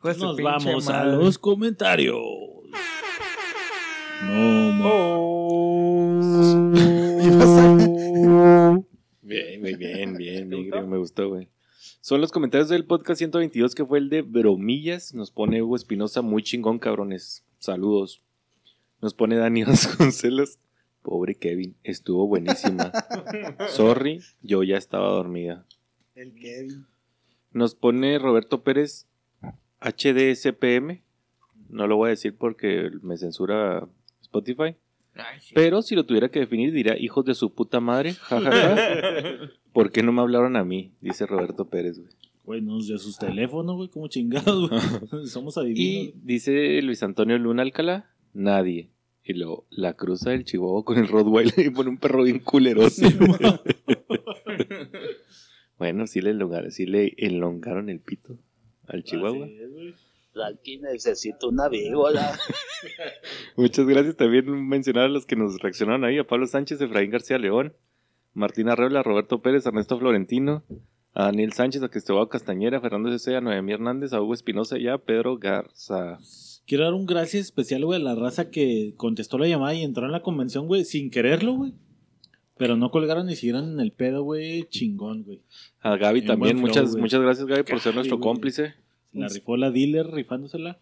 Pues su Nos pinche vamos a madre. los comentarios. No, ma- me gustó, güey. Son los comentarios del podcast 122 que fue el de Bromillas. Nos pone Hugo Espinosa, muy chingón, cabrones. Saludos. Nos pone Dani <laughs> Vasconcelos. Pobre Kevin, estuvo buenísima. <laughs> Sorry, yo ya estaba dormida. El Kevin. Nos pone Roberto Pérez HDSPM. No lo voy a decir porque me censura Spotify. Ay, sí. Pero si lo tuviera que definir, diría hijos de su puta madre. jajaja. <laughs> ¿Por qué no me hablaron a mí? Dice Roberto Pérez, güey. Güey, no nos dio sus teléfonos, güey, como chingados, güey. <laughs> Somos Y adivinos. dice Luis Antonio Luna Alcalá, nadie. Y luego la cruza del Chihuahua con el Rottweiler y pone un perro bien culeroso. <laughs> bueno, sí le, elongaron, sí le elongaron el pito al Chihuahua. Así es, güey. Aquí necesito una víbora. <laughs> Muchas gracias también mencionar a los que nos reaccionaron ahí, a Pablo Sánchez, Efraín García León, Martín Arreola, Roberto Pérez, Ernesto Florentino, a Daniel Sánchez, a Cristobal Castañera, a Fernando C. a Noemí Hernández, a Hugo Espinosa y a Pedro Garza. Quiero dar un gracias especial, güey, a la raza que contestó la llamada y entró en la convención, güey, sin quererlo, güey. Pero no colgaron ni siguieron en el pedo, güey, chingón, güey. A Gaby también, flow, muchas, güey. muchas gracias Gaby por ser nuestro güey. cómplice. La rifó la dealer rifándosela.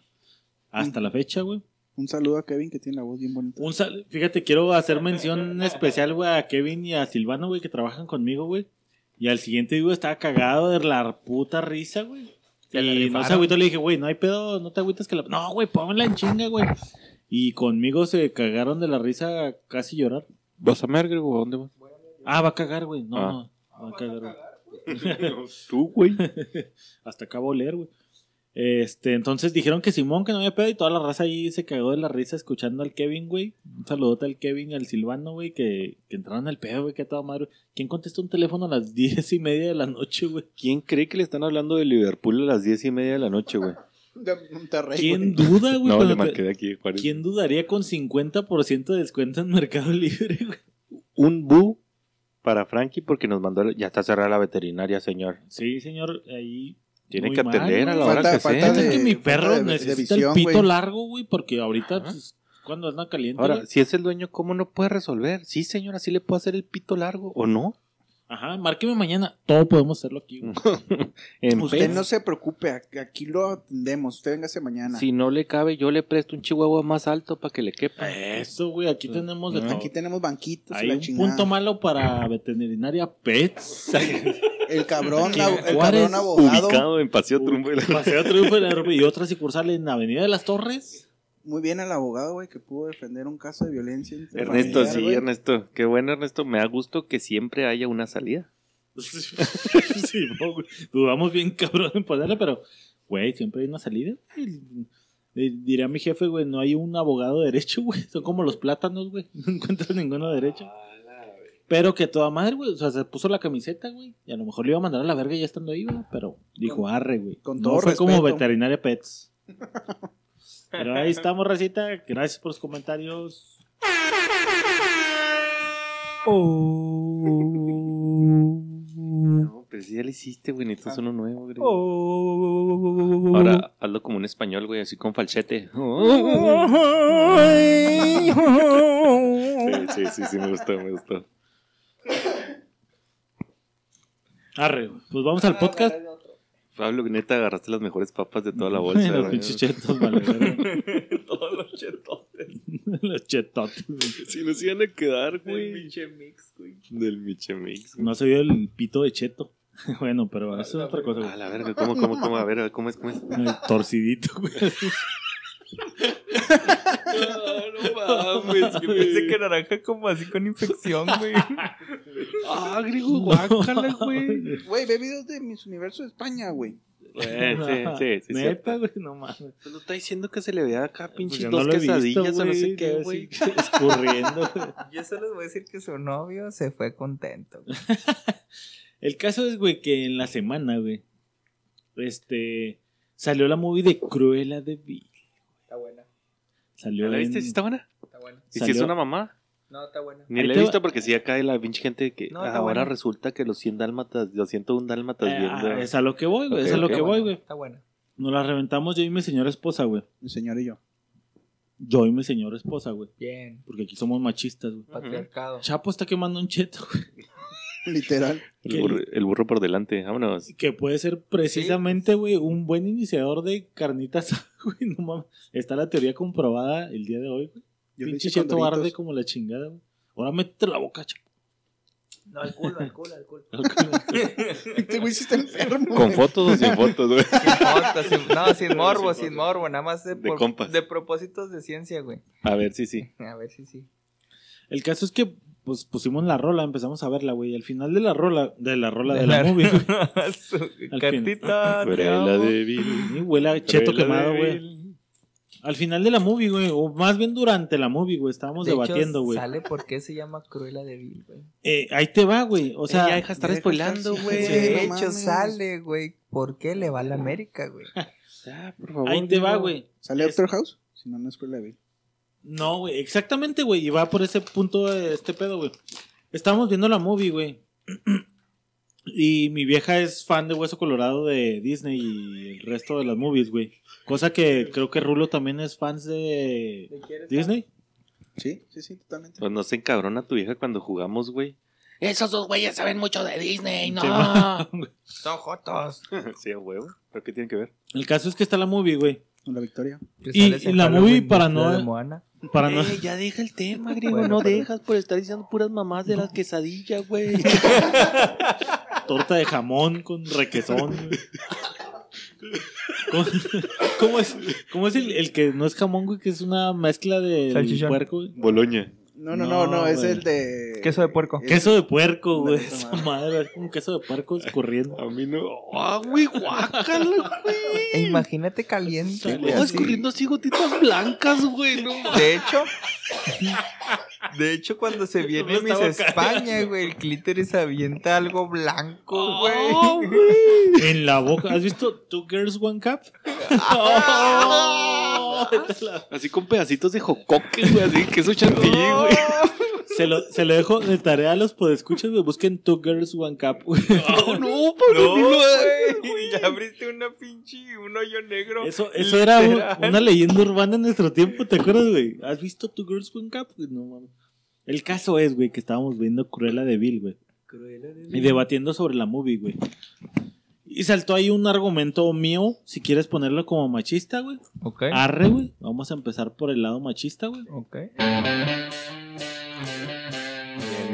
Hasta la fecha, güey. Un saludo a Kevin que tiene la voz bien bonita. Un sal- Fíjate, quiero hacer mención especial, güey, a Kevin y a Silvano, güey, que trabajan conmigo, güey. Y al siguiente, digo, estaba cagado de la puta risa, güey. Y no se agüitó, le dije, güey, no hay pedo, no te agüitas que la... No, güey, ponla en chinga, güey. Y conmigo se cagaron de la risa casi llorar. ¿Vas a Merger a dónde vas? Ah, va a cagar, güey. No, Ah. no, va a cagar, güey. <laughs> Tú, <laughs> güey. Hasta acabo de leer, güey. Este, entonces dijeron que Simón, que no había pedo, y toda la raza ahí se cagó de la risa escuchando al Kevin, güey. Un saludote al Kevin y al Silvano, güey, que, que entraron al pedo, güey, que a toda madre. ¿Quién contestó un teléfono a las <laughs> diez y media de la noche, güey? ¿Quién cree que le están hablando de Liverpool a las diez y media de la noche, güey? De Monterrey, ¿Quién güey. duda, güey? <laughs> No, le marqué de aquí, Juárez. ¿Quién dudaría con 50% de descuento en Mercado <laughs> Libre, güey? Un bu para Frankie porque nos mandó. Ya está cerrada la veterinaria, señor. Sí, señor, ahí. Tiene Muy que mal, atender a la hora que falta sea. de- Es que mi falta perro de- de necesita visión, el pito largo, güey, porque ahorita, pues, cuando anda caliente. Ahora, si es el dueño, ¿cómo no puede resolver? Sí, señor, así le puedo hacer el pito largo o no. Ajá, márqueme mañana. Todo podemos hacerlo aquí, <laughs> Usted no se preocupe, aquí- lo atendemos. Usted véngase mañana. Si no le cabe, yo le presto un chihuahua más alto para que le quepa. Eso, güey, aquí tenemos de todo. Aquí tenemos banquitos y Hay la un chingada. punto malo para veterinaria Pets. <laughs> El cabrón, el Juárez, cabrón abogado. Ubicado en Paseo Trumbo. Paseo Triunfo de la- y otra sucursal en Avenida de las Torres. Muy bien el abogado, güey, que pudo defender un caso de violencia. Ernesto, sí, güey. Ernesto. Qué bueno, Ernesto. Me da gusto que siempre haya una salida. <laughs> sí. Dudamos bien cabrón en ponerle, pero, güey, siempre hay una salida. güey. Eh, Diría mi jefe, güey, no hay un abogado de derecho, güey. Son como los plátanos, güey. <laughs> No encuentras ninguno de derecho. Pero que toda madre, güey. O sea, se puso la camiseta, güey. Y a lo mejor le iba a mandar a la verga ya estando ahí, güey. Pero dijo, arre, güey. con no todo fue como veterinaria pets. <laughs> Pero ahí estamos, Racita. Gracias por los comentarios. No, pero si ya lo hiciste, güey. Necesitas uno nuevo, güey. Ahora hazlo como un español, güey, así con falsete. <laughs> Sí, sí, sí, sí, me gustó, me gustó. Arre. Pues vamos al podcast. Pablo, neta, agarraste las mejores papas de toda la <laughs> bolsa. los pinches chetos, vale. <laughs> Todos los chetotes. <laughs> Los chetotes. güey. Si nos iban a quedar, güey. Pinche mix, güey. Del Miche Mix. güey. No se vio el pito de cheto. Bueno, pero eso es otra cosa, A güey. la verga, ¿cómo, cómo, cómo? A ver, a ver, ¿cómo es, cómo es? El torcidito, güey. No, no mames, Yo pensé que naranja como así con infección, güey. Ah, griego, guácala, güey. <laughs> Güey, ve videos de Miss Universo de España, güey. Eh, sí, sí, sí. Neta, güey, no mames. Pues no está diciendo que se le vea acá Pues pinche no dos lo visto, quesadillas o no sé qué, güey. <laughs> Escurriendo. <laughs> Yo solo les voy a decir que su novio se fue contento. El caso es, güey, que en la semana, güey, este, salió la movie de Cruella de Vil. Está buena, Salió ¿La viste? ¿Sí está buena? está buena. ¿Y si es una mamá? No, está buena. Ni la he visto porque sí acá hay la pinche gente que No, ahora buena. resulta que los 100 dálmatas, los 101 dálmatas Eh, viendo. ah, es a lo que voy, güey, es a lo que voy, güey. Está buena. Nos la reventamos yo y mi señora esposa, güey. Mi señor y yo. Yo y mi señora esposa, güey. Bien. Porque aquí somos machistas, güey. Patriarcado. Chapo está quemando un cheto, güey. <laughs> Literal. el, burro, el burro por delante, vámonos. Que puede ser precisamente, güey, un buen iniciador de carnitas, <laughs> güey. No mames. Está la teoría comprobada el día de hoy, güey. Yo Pinche cheto arde como la chingada, güey. Ahora métete la boca, chapo. No, al culo, al culo, <laughs> al culo. Este güey sí está enfermo. ¿Con güey. fotos o sin fotos, güey? Sin fotos, sin- no, sin morbo, sin morbo, nada más de, De por- compas. de propósitos de ciencia, güey. A ver, sí, sí. A ver si sí. El caso es que, pues, pusimos la rola, empezamos a verla, güey. Y al final de la rola, de la rola de, De la, la- movie, güey. <laughs> Al Cartita, de huele a cheto quemado, güey. Al final de la movie, güey. O más bien durante la movie, güey. Estábamos De hecho, debatiendo, güey. Sale por qué se llama Cruella de Vil, güey. Eh, ahí te va, güey. O sea, ya deja de estar spoilando, güey. Sí, de no hecho, mames. sale, güey. ¿Por qué le va a la América, güey? <laughs> Ya, por favor. ahí te va, güey. ¿Sale Es- Doctor House? Si no, no es Cruella de Vil. No, güey, exactamente, güey. Y va por ese punto de este pedo, güey. Estábamos viendo la movie, güey. <clears throat> Y mi vieja es fan de Hueso Colorado de Disney y el resto de las movies, güey. Cosa que creo que Rulo también es fan de Disney. Sí, sí, sí, totalmente. Pues no se encabrona tu vieja cuando jugamos, güey. Esos dos güeyes saben mucho de Disney, no. Sí. <laughs> Son jotos. <laughs> sí, a huevo. ¿Pero qué tiene que ver? El caso es que está la movie, güey. La victoria. Y- la movie para no- de Moana. Para no... Eh, ya deja el tema, <laughs> griego. Bueno, no dejas por estar diciendo puras mamás de las quesadillas, güey. Torta de jamón con requesón. güey. ¿Cómo, cómo es, cómo es el, el que no es jamón, güey? Que es una mezcla de Salchichón. puerco, güey? Boloña. No, no, No, no, no, es el de. Queso de puerco. es- Queso de puerco, güey. Esa madre, es como queso de puerco escurriendo. A mí no. ¡Ah, güey! ¡Guácala, güey! E imagínate caliente, güey. Oh, así. escurriendo así gotitas blancas, güey. No. De hecho, de hecho, cuando se viene No Miss estaba España, güey, el clítoris avienta algo blanco, Oh, güey. güey. En la boca. ¿Has visto Two Girls One Cup? Así con pedacitos de jocoque, güey. Así queso chantilly, güey. Se lo, se lo dejo de tarea a los podescuchas, güey. Busquen Two Girls One Cup, güey. No, no, pero no güey. Ya abriste una pinche, un hoyo negro. Eso, eso era un- una leyenda urbana en nuestro tiempo, ¿te acuerdas, güey? ¿Has visto Two Girls One Cup? Güey, No mames. El caso es, güey, que estábamos viendo Cruella de Vil, güey. Y debatiendo sobre la movie, güey. Y saltó ahí un argumento mío, si quieres ponerlo como machista, güey. Ok. Arre, güey. Vamos a empezar por el lado machista, güey. Ok.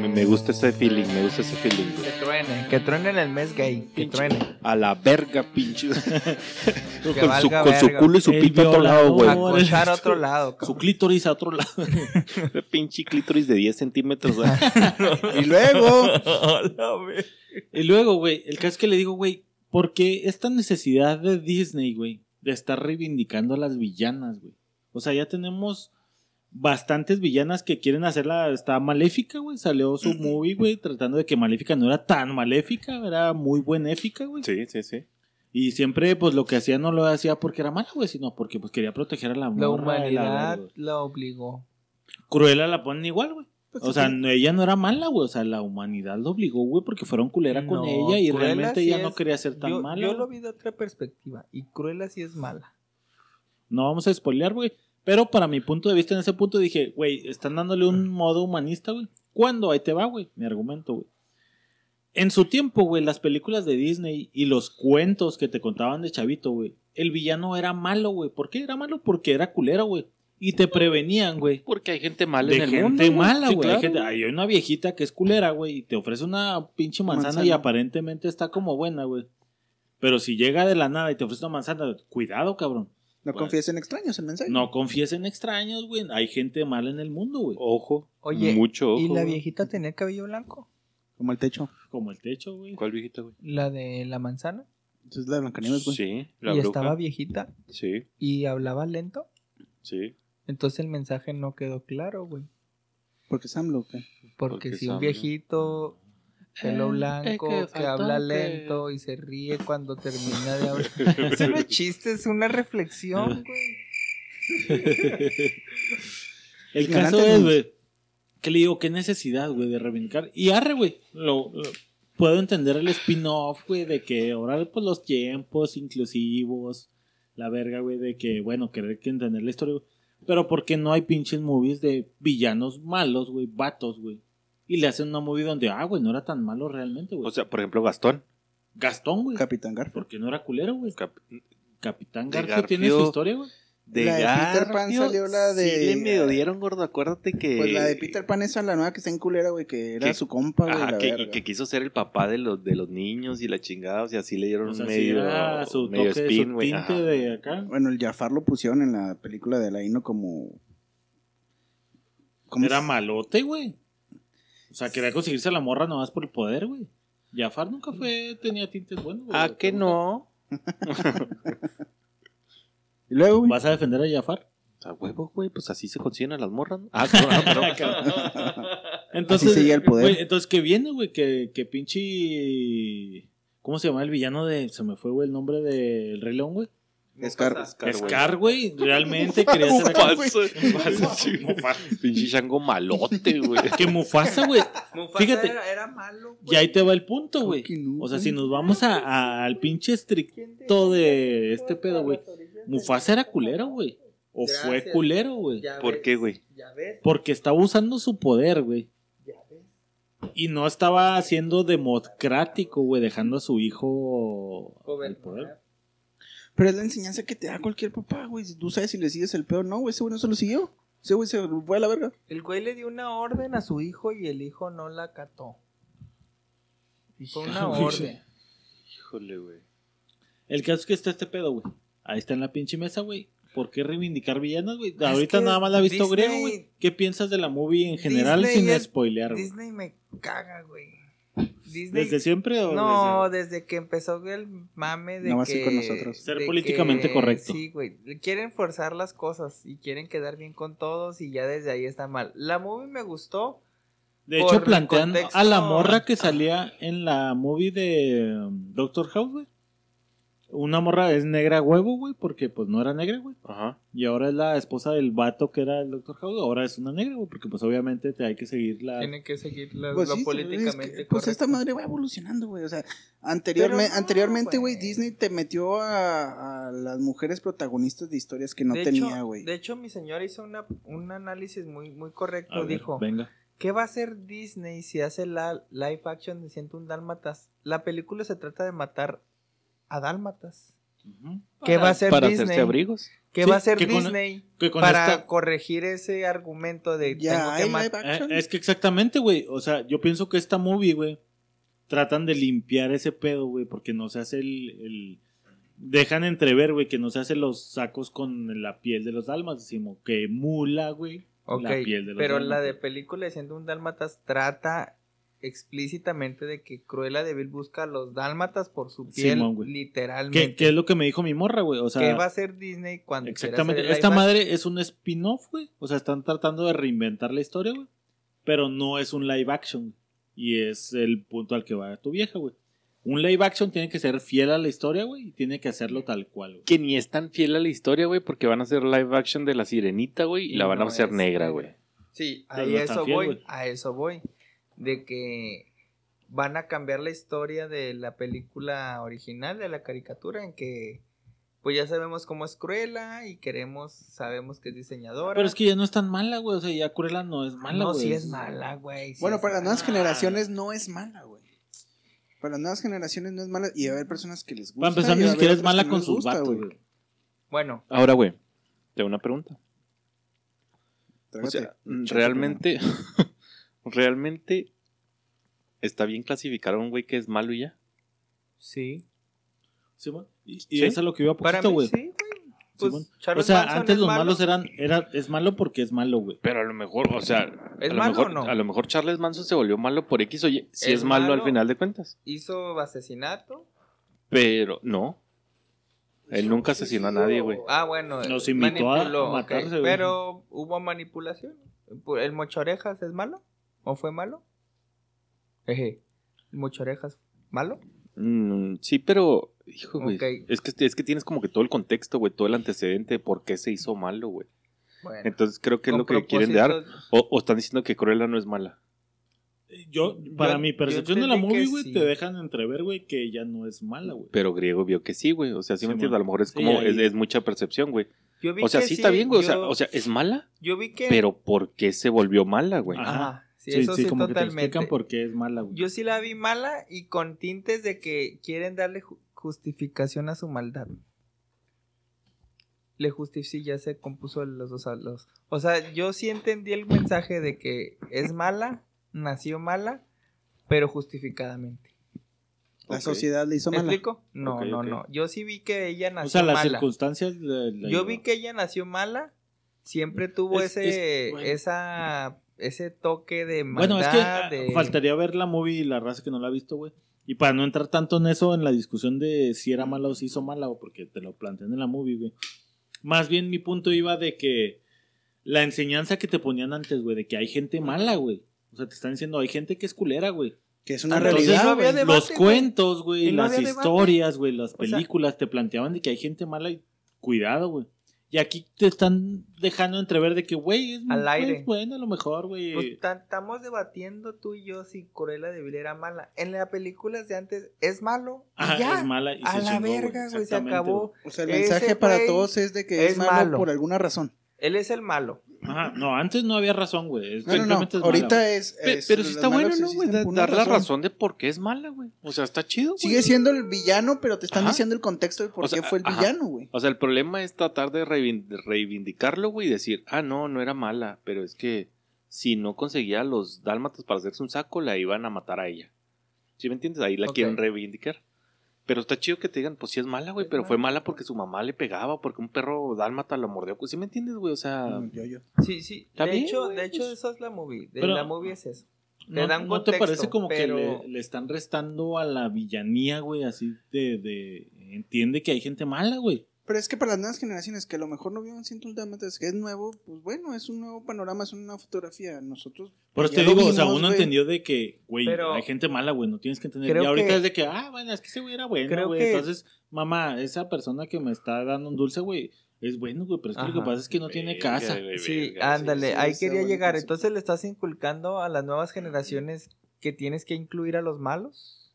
Me, me gusta ese feeling, me gusta ese feeling. güey. Que truene. Que truene en el mes gay. Que truene. A la verga, pinche. <laughs> con, su, con culo y su El pito a otro lado, güey. A violador. cochar a otro lado. Su clítoris a otro lado. <laughs> pinche clítoris de 10 centímetros, güey. <laughs> Y luego. Y luego, güey, el caso es que le digo, güey, ¿por qué esta necesidad de Disney, güey, de estar reivindicando a las villanas, güey? O sea, ya tenemos bastantes villanas que quieren hacerla, está maléfica, güey, salió su movie, güey, tratando de que maléfica no era tan maléfica, era muy benéfica, güey. Sí, sí, sí. Y siempre, pues, lo que hacía no lo hacía porque era mala, güey, sino porque, pues, quería proteger a la La morra y la humanidad la obligó. Cruella la ponen igual, güey. Pues O sea, no- ella no era mala, güey. O sea, la humanidad lo obligó, güey, porque fueron culera con ella y realmente sí ella no quería ser tan yo, mala. Yo lo vi de otra perspectiva. Y Cruella sí es mala. No vamos a spoilear, güey. Pero para mi punto de vista, en ese punto dije, güey, están dándole un <clears throat> modo humanista, güey. ¿Cuándo? Ahí te va, güey. Mi argumento, güey. En su tiempo, güey, las películas de Disney y los cuentos que te contaban de Chavito, güey. El villano era malo, güey. ¿Por qué era malo? Porque era culero, güey. Y te prevenían, güey. Porque hay gente mala de en el gente mundo. güey. mala, Sí, güey. claro. Hay, gente- hay una viejita que es culera, güey, y te ofrece una pinche manzana, Manzana. y aparentemente está como buena, güey. Pero si llega de la nada y te ofrece una manzana, cuidado, cabrón. no Bueno. confíes en extraños el mensaje. No confíes en extraños, güey. Hay gente mala en el mundo, güey. Ojo. Oye, mucho ojo. ¿Y la güey. viejita tenía cabello blanco? Como el techo. Como el techo, güey. ¿Cuál viejita, güey? La de la manzana. Entonces es la de Blancanieves, güey. Sí, la y bruja. estaba viejita. Sí, Y hablaba lento. sí. Entonces el mensaje no quedó claro, güey. Porque Sam lo que. Porque, Porque si un viejito, pelo Eh, blanco, es que, que habla lento y se ríe cuando termina de hablar. <laughs> Eso no es chiste, es una reflexión, güey. <laughs> El caso es, güey, que le digo, qué necesidad, güey, de reivindicar. Y arre, güey, lo, lo- puedo entender el spin-off, güey, de que ahora, pues, los tiempos inclusivos, la verga, güey, de que, bueno, querer que entender la historia, güey. Pero ¿por qué no hay pinches movies de villanos malos, güey, vatos, güey? Y le hacen una movie donde, ah, güey, no era tan malo realmente, güey. O sea, por ejemplo, Gastón. Gastón, güey. Capitán Garfield. Porque no era culero, güey. Cap- Capitán Garfio tiene su Garfio. historia, güey. De La de Peter Pan salió la de- Sí, le medio dieron, gordo. Acuérdate que. Pues la de Peter Pan esa, la nueva que está en culera, güey, que era Que- su compa, güey. Ajá, la que, verga. y que quiso ser el papá de los, de los niños y la chingada. O sea, así le dieron O sea, sí medio, era su medio toque, spin, su güey. tinte de acá. Bueno, el Jafar lo pusieron en la película de Alaino como. como Era malote, güey. O sea, quería conseguirse a la morra nomás por el poder, güey. Jafar nunca fue, tenía tintes buenos, güey. Ah, que no. <laughs> <laughs> Y luego, güey. ¿Vas a defender a Jafar? A huevo, güey, pues así se consiguen a las morras. ¿no? <laughs> Ah, perdón. Entonces, Así seguía el poder. güey, entonces, ¿qué viene, güey? Que, que pinche... ¿Cómo se llama el villano de... Se me fue, güey, el nombre del Rey León, güey? Scar. Scar, güey. Realmente quería ser. Mufasa. Pinche chango malote, güey. <laughs> Que Mufasa, güey. Fíjate. Era, era malo. Y ahí te va el punto, güey. no, O sea, si nos vamos a- a- al pinche estricto de este pedo, güey. Mufasa era culero, güey. O fue culero, güey. ¿Por ves, qué, güey? Ya ves, Porque estaba usando su poder, güey. ya ves. Y no estaba siendo democrático, güey, dejando a su hijo al poder. Pero es la enseñanza que te da cualquier papá, güey. Tú sabes si le sigues el peor, no, güey. Ese güey no se lo siguió. Ese güey se fue a la verga. El güey le dio una orden a su hijo y el hijo no la acató. Fue una Güey. orden. Híjole, güey. El caso es que está este pedo, güey. Ahí está en la pinche mesa, güey. ¿Por qué reivindicar villanas, güey? Ahorita nada más la ha visto Disney- griego, güey. ¿Qué piensas de la movie en general Disney sin es- spoilear, güey? Disney me caga, güey. Disney. ¿Desde siempre o No, desde- desde que empezó el mame de No que... ser con nosotros. Ser de políticamente que- correcto. Sí, güey. Quieren forzar las cosas y quieren quedar bien con todos y ya desde ahí está mal. La movie me gustó. De hecho, plantean contexto- a la morra que salía en la movie de um, Doctor House, güey. Una morra es negra a huevo, güey, porque pues no era negra, güey. Ajá. Y ahora es la esposa del vato que era el Dr. House, ahora es una negra, güey, porque pues obviamente te hay que seguir la... Tiene que seguir la- Pues lo sí, políticamente es que, Pues esta madre va evolucionando, güey. O sea, anteriorme- Pero no, anteriormente, güey. Disney te metió a, a las mujeres protagonistas de historias que no de tenía, güey. De hecho, mi señora hizo una, un análisis muy, muy correcto. A ver, Dijo, venga. ¿qué va a hacer Disney si hace la live action de 101 Dálmatas? La película se trata de matar a Dálmatas. ¿Qué va a hacer Para Disney? hacerse abrigos. ¿Qué Sí, va a hacer que con- Disney Que con para esta- corregir ese argumento de Ya tengo que hay matar? live action. Eh, es que exactamente, güey. O sea, yo pienso que esta movie, güey, tratan de limpiar ese pedo, güey, porque no se hace el, el- Dejan entrever, güey, que no se hace los sacos con la piel de los almas, sino que mula, güey, la piel de los pero la de película de 101 Dálmatas trata explícitamente de que Cruella de Vil busca a los dálmatas por su piel, Simón, literalmente. ¿Qué, qué es lo que me dijo mi morra, güey? O sea, ¿Qué va a hacer Disney cuando exactamente. hacer Esta madre es un spin-off, güey. O sea, están tratando de reinventar la historia, güey. Pero no es un live action. Y es el punto al que va tu vieja, güey. Un live action tiene que ser fiel a la historia, güey, y tiene que hacerlo tal cual, güey. Que ni es tan fiel a la historia, güey, porque van a hacer live action de la sirenita, güey, y, Y la van a hacer es negra, güey. Sí, a eso fiel, voy, güey. a eso voy. De que van a cambiar la historia de la película original, de la caricatura, en que pues ya sabemos cómo es Cruella y queremos, sabemos que es diseñadora. Pero es que ya no es tan mala, güey. O sea, ya Cruella no es mala, no, güey. sí es mala, güey. sí Bueno, para las nuevas generaciones no es mala, güey. Para las nuevas generaciones no es mala y va a haber personas que les gusta. Para empezar, ni a siquiera es mala que no con sus gusta, vatos, güey. Bueno, Ahora, güey, tengo una pregunta. O sea, realmente, <laughs> realmente está bien clasificar a un güey que es malo y ya. sí. Sí. Y, y ¿Sí? eso es lo que iba Para poquito, mí güey. sí, güey. Pues, o sea, Manson antes es los malo. malos eran, era, es malo porque es malo, güey. Pero a lo mejor, o sea, ¿Es a, lo malo mejor, o no? a lo mejor Charles Manson se volvió malo por X o Y. Si es, ¿Es malo, al final de cuentas. Hizo asesinato. Pero no. Él nunca asesinó a nadie, güey. Ah, bueno. Eh, invitó a matarse, ok. güey. Pero hubo manipulación. ¿El mochorejas es malo? ¿O fue malo? Eje. ¿El mochorejas malo? Mm, sí, pero, hijo, güey. Es, que, es que tienes como que todo el contexto, güey, todo el antecedente de por qué se hizo malo, güey. Bueno. Entonces creo que es lo que quieren dar. O, o están diciendo que Cruella no es mala. Yo, para Yo- mi percepción de la movie, güey, sí. te dejan entrever, güey, que ella no es mala, güey. Pero Griego vio que sí, güey. O sea, sí, Sí, me entiendes. A lo mejor es Sí, como, ahí- es, es mucha percepción, güey. Yo vi O sea, sí, está bien, güey. O, sea, o sea, es mala, yo vi que. pero ¿por qué se volvió mala, güey? Ajá. Ajá. Sí, eso sí, como que te totalmente. explican por qué es mala, güey. Yo sí la vi mala y con tintes de que quieren darle ju- justificación a su maldad. Le justifica, ya se compuso los dos a los. O sea, yo sí entendí el mensaje de que es mala, nació mala, pero justificadamente. La sociedad le hizo ¿Me mala. explico? No, no, no. Yo sí vi que ella nació O sea, las mala. circunstancias. Yo vi que ella nació mala, siempre tuvo Es- ese, es- bueno. esa, ese toque de maldad. Bueno, es que de- faltaría ver la movie y la raza que no la ha visto, güey. Y para no entrar tanto en eso, en la discusión de si era mala o si hizo mala, güey, porque te lo plantean en la movie, güey. Más bien mi punto iba de que la enseñanza que te ponían antes, güey, de que hay gente mala, güey. O sea, te están diciendo, hay gente que es culera, güey. Que es una Entonces, realidad, no había güey. debate, Los cuentos, güey, no las historias, güey, las sea- películas te planteaban de que hay gente mala y cuidado, güey. Y aquí te están dejando entrever de que, güey, es Al pues, aire. bueno, a lo mejor, güey. Pues ta- estamos debatiendo tú y yo si Cruella de Vil era mala. En las películas de antes es malo. y Ajá, ya. es mala y a se la chingó, güey, verga, güey, se acabó. O sea, el Ese mensaje para todos es de que es, es malo, malo. por alguna razón. Él es el malo. Ajá, no, antes no había razón, güey. No, no, no. simplemente es mala, Ahorita güey. es, Pe- es- pero sí los está bueno, ¿no, güey? Dar la razón de por qué es mala, güey. O sea, está chido, güey. Sigue siendo el villano, pero te están Ajá. diciendo el contexto de por O sea, qué fue el ajá. villano, güey. O sea, el problema es tratar de reivin- de reivindicarlo, güey, y decir, ah, no, no era mala, pero es que si no conseguía a los dálmatas para hacerse un saco, la iban a matar a ella. ¿Sí me entiendes? Ahí la quieren reivindicar. Pero está chido que te digan, pues sí es mala, güey, pero fue mala. porque su mamá le pegaba, porque un perro dálmata la mordió. Pues sí me entiendes, güey, o sea... Mm, yo, yo. Sí, sí. De bien, hecho, güey, de hecho pues. eso es la movie. De Pero- la movie es eso. ¿No, le dan ¿no te parece como pero- que le, le están restando a la villanía, güey? Así de, de... Entiende que hay gente mala, güey. Pero es que para las nuevas generaciones que a lo mejor no vieron 101 Dálmatas, que es nuevo, pues bueno, es un nuevo panorama, es una nueva fotografía. Nosotros. Por eso te digo, o sea, uno entendió de que, güey, hay gente mala, güey, no tienes que entender. Creo Y ahorita que- es de que, ah, bueno, es que ese güey era bueno, güey. que- Entonces, mamá, esa persona que me está dando un dulce, güey, es bueno, güey, pero es que lo que pasa es que no tiene Verga, casa. güey, Sí, verga, ándale, sí, ahí quería llegar. Entonces le estás inculcando a las nuevas generaciones que tienes que incluir a los malos.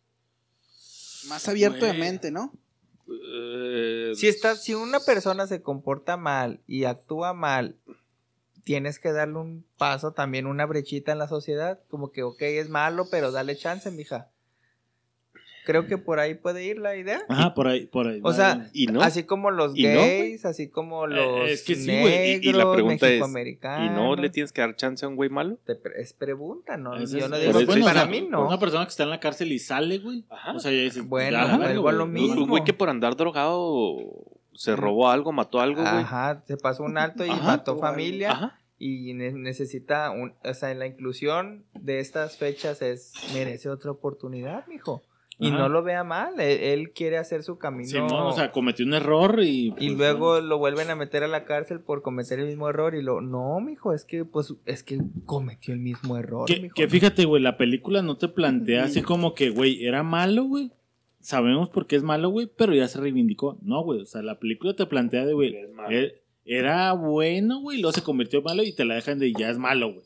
Más abierto de mente, ¿no? Eh, Si estás, si una persona se comporta mal y actúa mal, tienes que darle un paso, también una brechita en la sociedad, como que, ok, es malo, pero dale chance, mija. Creo que por ahí puede ir la idea. Ajá, por ahí, por ahí. O sea, ¿Y no? así como los gays, así como los es que sí, güey, negros, y- y la pregunta es. ¿Y no le tienes que dar chance a un güey malo? Te pre- es pregunta, ¿no? Ese Yo es- no digo, pues, es- para o sea, mí no. Una persona que está en la cárcel y sale, güey. Ajá. O sea, ya dices, Bueno, ya, vuelvo a lo mismo. Un güey que por andar drogado se robó algo, mató algo, güey. Ajá, se pasó un alto y Ajá. mató familia. Ajá. y ne- necesita un, o sea, la inclusión de estas fechas es merece otra oportunidad, mijo. Y Ajá. no lo vea mal, él, él quiere hacer su camino Simón, o sea, cometió un error y. y pues, luego bueno. lo vuelven a meter a la cárcel por cometer el mismo error y lo no, mijo, es que pues es que cometió el mismo error, Que, mijo. que fíjate, güey, la película no te plantea así como que, güey, era malo, güey. Sabemos por qué es malo, güey, pero ya se reivindicó. No, güey, o sea, la película te plantea de, güey, eh, era bueno, güey, y luego se convirtió en malo y te la dejan de ya es malo, güey.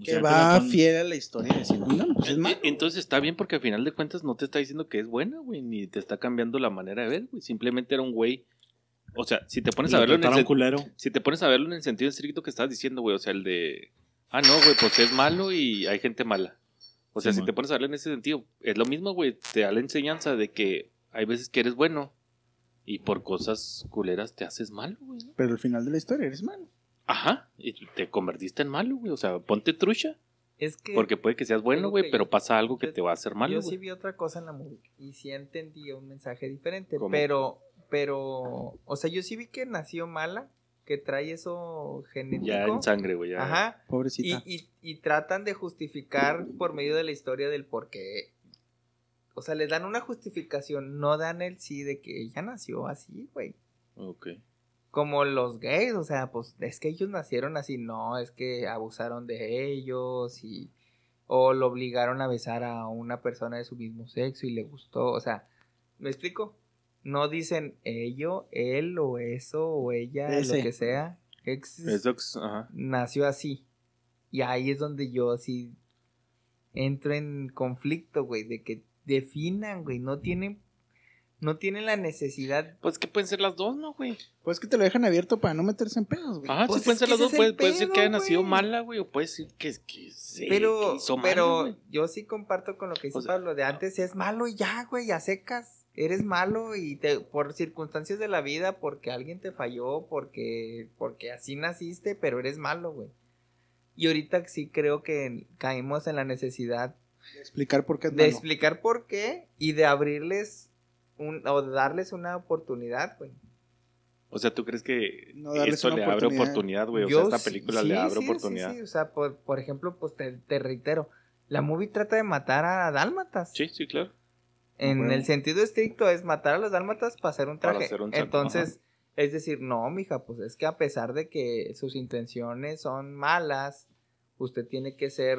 O Que sea, va fiel a la historia de 101 pues es E- malo. Entonces está bien porque al final de cuentas no te está diciendo que es buena, güey, ni te está cambiando la manera de ver, güey. Simplemente era un güey. O sea, si te pones a lo verlo en el, culero. si te pones a verlo en el sentido estricto que estás diciendo, güey, o sea, el de ah, no, güey, pues es malo y hay gente mala. O sea, si te pones a verlo en ese sentido, es lo mismo, güey, te da la enseñanza de que hay veces que eres bueno y por cosas culeras te haces malo, güey. ¿no? Pero al final de la historia eres malo. Ajá, y te convertiste en malo, güey, o sea, ponte trucha, es que porque puede que seas bueno, güey, pero pasa algo que yo- te va a hacer malo, yo sí vi otra cosa en la movie y sí entendí un mensaje diferente, ¿Cómo? pero pero o sea, yo sí vi que nació mala, que trae eso genético. Ya en sangre, güey, ya. Ajá. Y, Pobrecita. y, y tratan de justificar por medio de la historia del por qué. O sea, le dan una justificación, no dan el sí de que ella nació así, güey. Ok. Como los gays, o sea, pues es que ellos nacieron así, no, es que abusaron de ellos y o lo obligaron a besar a una persona de su mismo sexo y le gustó, o sea, ¿me explico? No dicen ello, él o eso o ella, Ese. lo que sea. Ex- Eso, ajá. nació así. Y ahí es donde yo sí entro en conflicto, güey, de que definan, güey, no tienen no tienen la necesidad. Pues que pueden ser las dos, ¿no, güey? Pues que te lo dejan abierto para no meterse en pedos, güey. Ajá, Pues sí pueden ser que las dos. ese es Puede, ser que haya nacido mala, güey, o puede ser que, que, sí, pero que hizo malo, pero yo sí comparto con lo que dice O sea, Pablo de antes es malo y ya, güey, a secas. Eres malo y te por circunstancias de la vida, porque alguien te falló, porque porque así naciste, pero eres malo, güey. Y ahorita sí creo que caímos en la necesidad Explicar por qué es de malo. explicar por qué y de abrirles un, o darles una oportunidad, güey. O sea, ¿tú crees que No esto le abre oportunidad. oportunidad, güey? O sea, esta película sí, le abre sí, sí, oportunidad. Sí, o sea, por, por ejemplo, pues te, te reitero, la movie trata de matar a dálmatas. Sí, sí, claro. En Bueno. el sentido estricto es matar a los dálmatas para hacer un Para traje. hacer un Entonces, es decir, no, mija, pues es que a pesar de que sus intenciones son malas, usted tiene que ser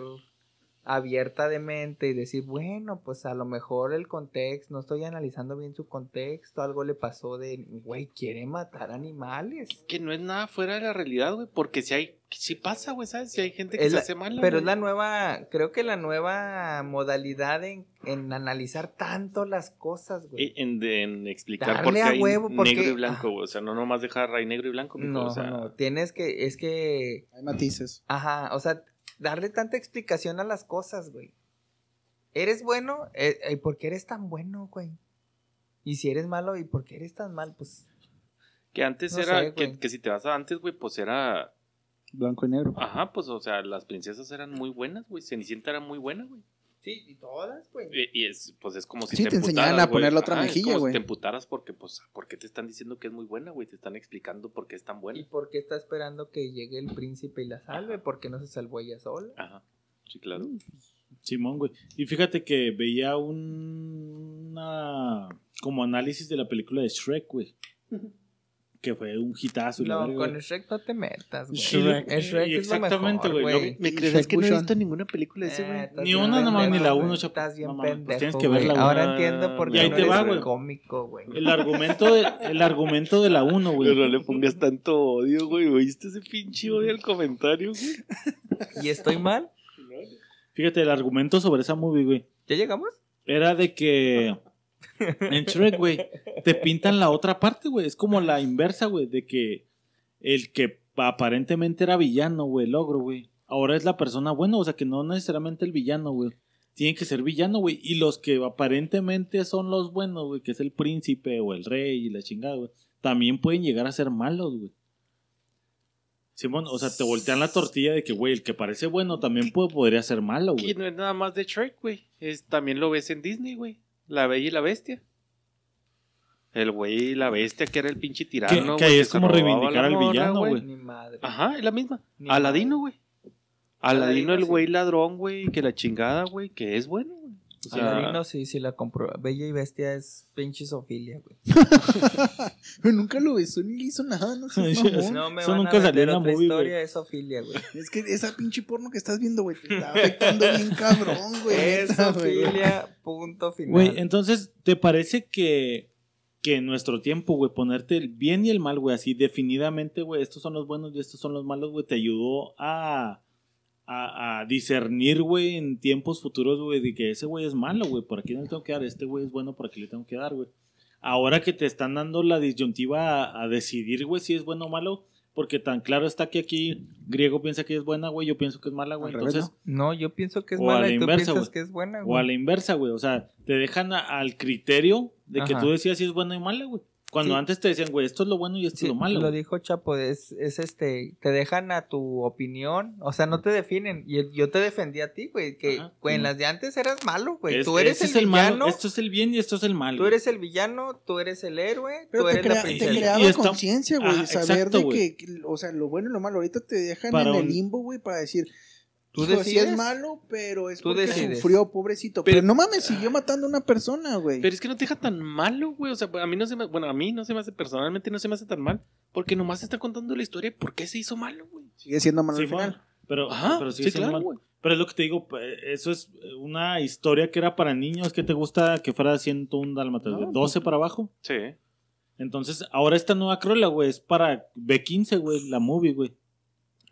abierta de mente y decir, bueno, pues a lo mejor el contexto, no estoy analizando bien su contexto, algo le pasó de, güey, quiere matar animales. Que no es nada fuera de la realidad, güey. Porque si hay, si pasa, güey, ¿sabes? Si hay gente que Es se la- hace mala. Pero es la nueva, creo que la nueva modalidad en, en analizar tanto las cosas, güey. Eh, En, en explicar Darle por qué a hay huevo, porque- negro y blanco, Ah. güey. O sea, no nomás dejar ahí negro y blanco, mijo, No, o sea, no, tienes que, es que, Hay matices. ajá, o sea, darle tanta explicación a las cosas, güey. ¿Eres bueno? Eh, eh, ¿Por qué eres tan bueno, güey? Y si eres malo, ¿y por qué eres tan mal? Pues, Que antes No era, sé, que, que si te vas a antes, güey, pues era... Blanco y negro. Ajá, pues, o sea, las princesas eran muy buenas, güey. Cenicienta era muy buena, güey. Sí, y todas, güey. Y, y es, pues es como si Sí, te enseñaran emputaras, a poner güey. la otra Ajá, es mejilla, como si güey. te emputaras porque, pues, ¿por qué te están diciendo que es muy buena, güey? Te están explicando por qué es tan ¿Y buena. por qué está esperando que llegue el príncipe y la salve? ¿Por qué no se salvó ella sola? Ajá, sí, claro. Simón, güey. Y fíjate que veía un una como análisis de la película de Shrek, güey. <laughs> que fue un hitazo. y la No, verga, con. Shrek no te metas, güey. Shrek, Shrek eh, es lo exactamente, mejor, güey. güey. ¿Me Y crees Shrek que no he visto ninguna película de ese, Eh, güey? estás Ni una nomás, ni la uno, chapo. Estás bien No pues pendejo, tienes que verla, güey. Ahora entiendo por Y qué ahí no te eres va, un güey. cómico, güey. El argumento, de, el argumento de la 1, güey. Pero no le pongas tanto odio, güey. ¿Oíste ese pinche odio al comentario, güey? ¿Y estoy mal? Fíjate, el argumento sobre esa movie, güey. ¿Ya llegamos? Era de que en Shrek, güey, te pintan la otra parte, güey. Es como la inversa, güey, de que el que aparentemente era villano, güey, el ogro, güey. Ahora es la persona buena, o sea que no necesariamente el villano, güey. Tiene que ser villano, güey. Y los que aparentemente son los buenos, güey, que es el príncipe o el rey y la chingada, güey, también pueden llegar a ser malos, güey. Simón, o sea, te voltean la tortilla de que, güey, el que parece bueno también puede, podría ser malo, Y güey. no es nada más de Shrek, güey. También lo ves en Disney, güey. La Bella y la Bestia. El güey y la bestia que era el pinche tirano. que güey, es como reivindicar la al villano, güey. Ajá, es la misma. Ni Aladino, güey. Aladino, Aladino, el sí. güey ladrón, güey, que la chingada, güey, que es bueno, sea, Aladino sí, sí la compró. Bella y Bestia es pinche Sofilia, güey. <laughs> Pero nunca lo besó ni le hizo nada, no <laughs> sé. No me Eso van nunca a salió en la otra movie, historia, güey. es Sofilia, güey. Es que esa pinche porno que estás viendo, güey, te está afectando bien cabrón, güey. Es. Sofilia, punto final. Güey, entonces, ¿te parece que, que en nuestro tiempo, güey, ponerte el bien y el mal, güey, así definidamente, güey, estos son los buenos y estos son los malos, güey, te ayudó a, a, a discernir, güey, en tiempos futuros, güey, de que ese güey es malo, güey, por aquí no le tengo que dar, este güey es bueno, por aquí le tengo que dar, güey. Ahora que te están dando la disyuntiva a, a decidir, güey, si es bueno o malo, porque tan claro está que aquí griego piensa que es buena, güey, yo pienso que es mala, güey, revés, entonces... No, yo pienso que es O a mala la y tú inversa, piensas güey. que es buena, O a güey. la inversa, güey. O sea, te dejan a- al criterio de que Ajá. tú decías si es bueno y malo, güey. Cuando Sí. antes te decían, güey, esto es lo bueno y esto Sí, es lo malo. lo dijo Chapo, es, es este, te dejan a tu opinión, o sea, no te definen. Y el- yo te defendí a ti, güey, que Ajá, güey, en sí. las de antes eras malo, güey. Es- Tú eres ese el, es malo, villano, Esto es el bien y esto es el mal. tú eres el villano, tú eres el héroe, Pero tú te, eres crea- la te princesa. creaba Y está- conciencia, güey. Ajá, saber exacto, de güey. que, o sea, lo bueno y lo malo. Ahorita te dejan Para en el limbo, güey, para decir, Tú "Hijo, sí es decides. malo, pero es Tú porque decides. sufrió, pobrecito. Pero, Pero- no mames, siguió matando a una persona, güey. Pero es que no te deja tan malo, güey. O sea, a mí no se me, bueno, a mí no se me hace, personalmente no se me hace tan mal. Porque nomás está contando la historia de por qué se hizo malo, güey. Sigue siendo malo Sí, al final. Pero, Ajá, pero sí, sigue siendo claro, mal. güey. Pero es lo que te digo, pues, eso es una historia que era para niños. que te gusta que fuera 101 dálmatas? No, 12 para abajo. Sí. Entonces, ahora esta nueva Cruella, güey, es para B15, güey, la movie, güey.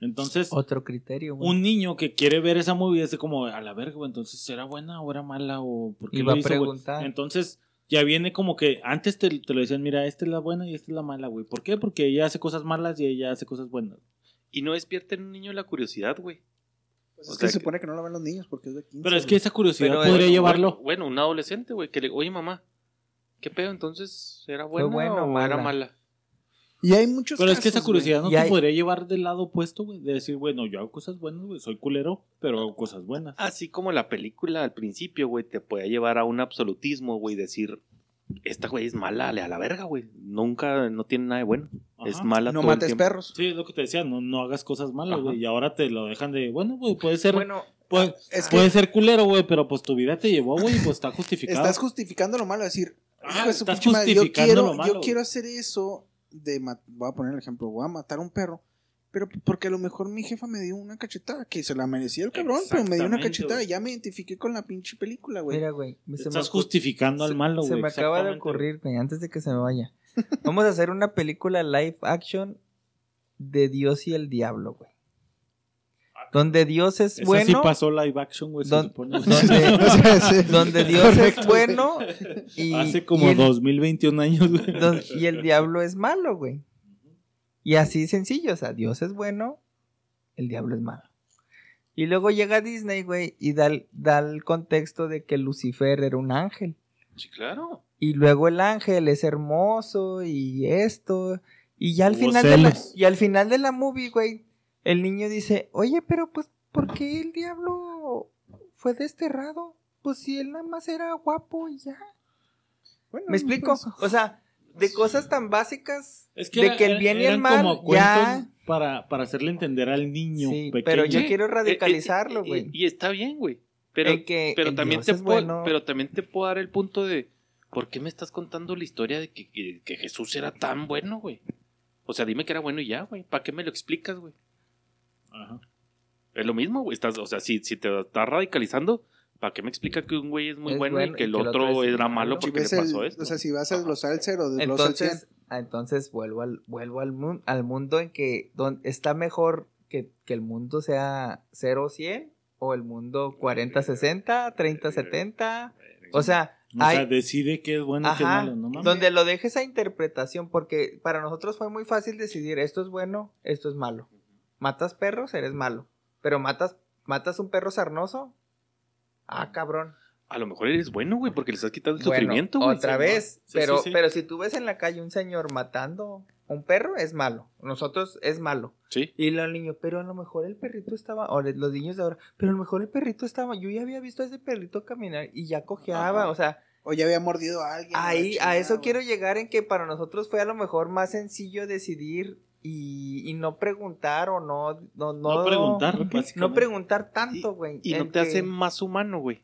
Entonces, Otro criterio, güey. un niño que quiere ver esa movie es como, a la verga, güey, entonces, ¿será buena o era mala? o por qué lo va a güey? preguntar. Entonces, ya viene como que antes te, te lo decían, mira, esta es la buena y esta es la mala, güey. ¿Por qué? Porque ella hace cosas malas y ella hace cosas buenas. Y no despierta en un niño la curiosidad, güey. Pues O es sea que se supone que no lo ven los niños porque es de 15. Pero es que esa curiosidad Pero, podría llevarlo. Bueno, un adolescente, güey, que le, oye, mamá, ¿qué pedo? Entonces, ¿era buena o o era mala? Y hay muchos Pero es que esa curiosidad no Y te hay- podría llevar del lado opuesto, güey. De decir, bueno, yo hago cosas buenas, güey. Soy culero, pero hago cosas buenas. Así como la película al principio, güey, te puede llevar a un absolutismo, güey, decir, esta güey es mala, a la verga, güey. Nunca, no tiene nada de bueno. Es mala. No todo el mates tiempo. perros. Sí, es lo que te decía, no, no hagas cosas malas, güey. Y ahora te lo dejan de, bueno, güey, puede ser, Bueno, puede, Es que puede ser culero, güey, pero pues tu vida te llevó, güey, y pues está justificado. estás justificando lo malo. Decir, Ah, estás pinche madre, yo justificando quiero, lo malo, yo quiero hacer eso de voy a poner el ejemplo, voy a matar a un perro, pero porque a lo mejor mi jefa me dio una cachetada, que se la merecía el cabrón, pero me dio una cachetada y ya me identifiqué con la pinche película, güey. mira, güey. se me Estás justificando al se- malo, Se güey. me acaba de ocurrir, güey, antes de que se me vaya. Vamos a hacer una película live action de Dios y el diablo, güey. Donde Dios es bueno. sí pasó live action, güey, Don- donde, <laughs> donde Dios Correcto, es bueno y, Hace y como el, 2021 años, güey. don- y el diablo es malo, güey. Y así sencillo, o sea, Dios es bueno, el diablo es malo. Y luego llega Disney, güey, y da, el- da el contexto de que Lucifer era un ángel. Sí, claro. Y luego el ángel es hermoso y esto. Y ya al Hubo final de la, celos. y al final de la movie, güey, el niño dice, oye, pero pues, ¿por qué el diablo fue desterrado? Pues si él nada más era guapo y ya. Bueno, ¿Me explico? pues, O sea, de cosas tan básicas Es de que el era- bien y el mal como ya... para, para hacerle entender al niño Sí, pequeño. pero yo quiero eh, eh, radicalizarlo, eh, güey. Y, está bien, güey. Pero, que pero también te puedo, bueno. pero también te puedo dar el punto de ¿por qué me estás contando la historia de que, que- que Jesús era tan bueno, güey? O sea, dime que era bueno y ya, güey. ¿Para qué me lo explicas, güey? Ajá. Es lo mismo, güey. Estás, o sea, si, si te estás radicalizando, ¿para qué me explica que un güey es muy Es bueno, bueno y que el otro era malo Si porque le pasó esto? o sea, si vas a cero, desglosa el 100. Entonces, ah, entonces vuelvo al, vuelvo al, mun- al mundo en que don- está mejor que, que el mundo sea 0-100 o el mundo 40-60, 30-70. O sea, O hay, sea, decide qué es bueno y qué es malo, ¿no mames? donde lo dejes a interpretación, porque para nosotros fue muy fácil decidir esto es bueno, esto es malo. Matas perros, eres malo. Pero matas, matas un perro sarnoso, ah, cabrón. A lo mejor eres bueno, güey, porque le estás quitando el Bueno, sufrimiento, güey. otra Sí, vez, sí, pero, sí, sí. pero si tú ves en la calle un señor matando a un perro, es malo. Nosotros es malo. Sí. Y los niños, pero a lo mejor el perrito estaba, o los niños de ahora, pero a lo mejor el perrito estaba, yo ya había visto a ese perrito caminar y ya cojeaba, Ajá. o sea, O ya había mordido a alguien. ahí, a eso quiero llegar en que para nosotros fue a lo mejor más sencillo decidir y, y no preguntar o no, no, no, No preguntar, no preguntar tanto, güey. Y no te hace más humano, güey.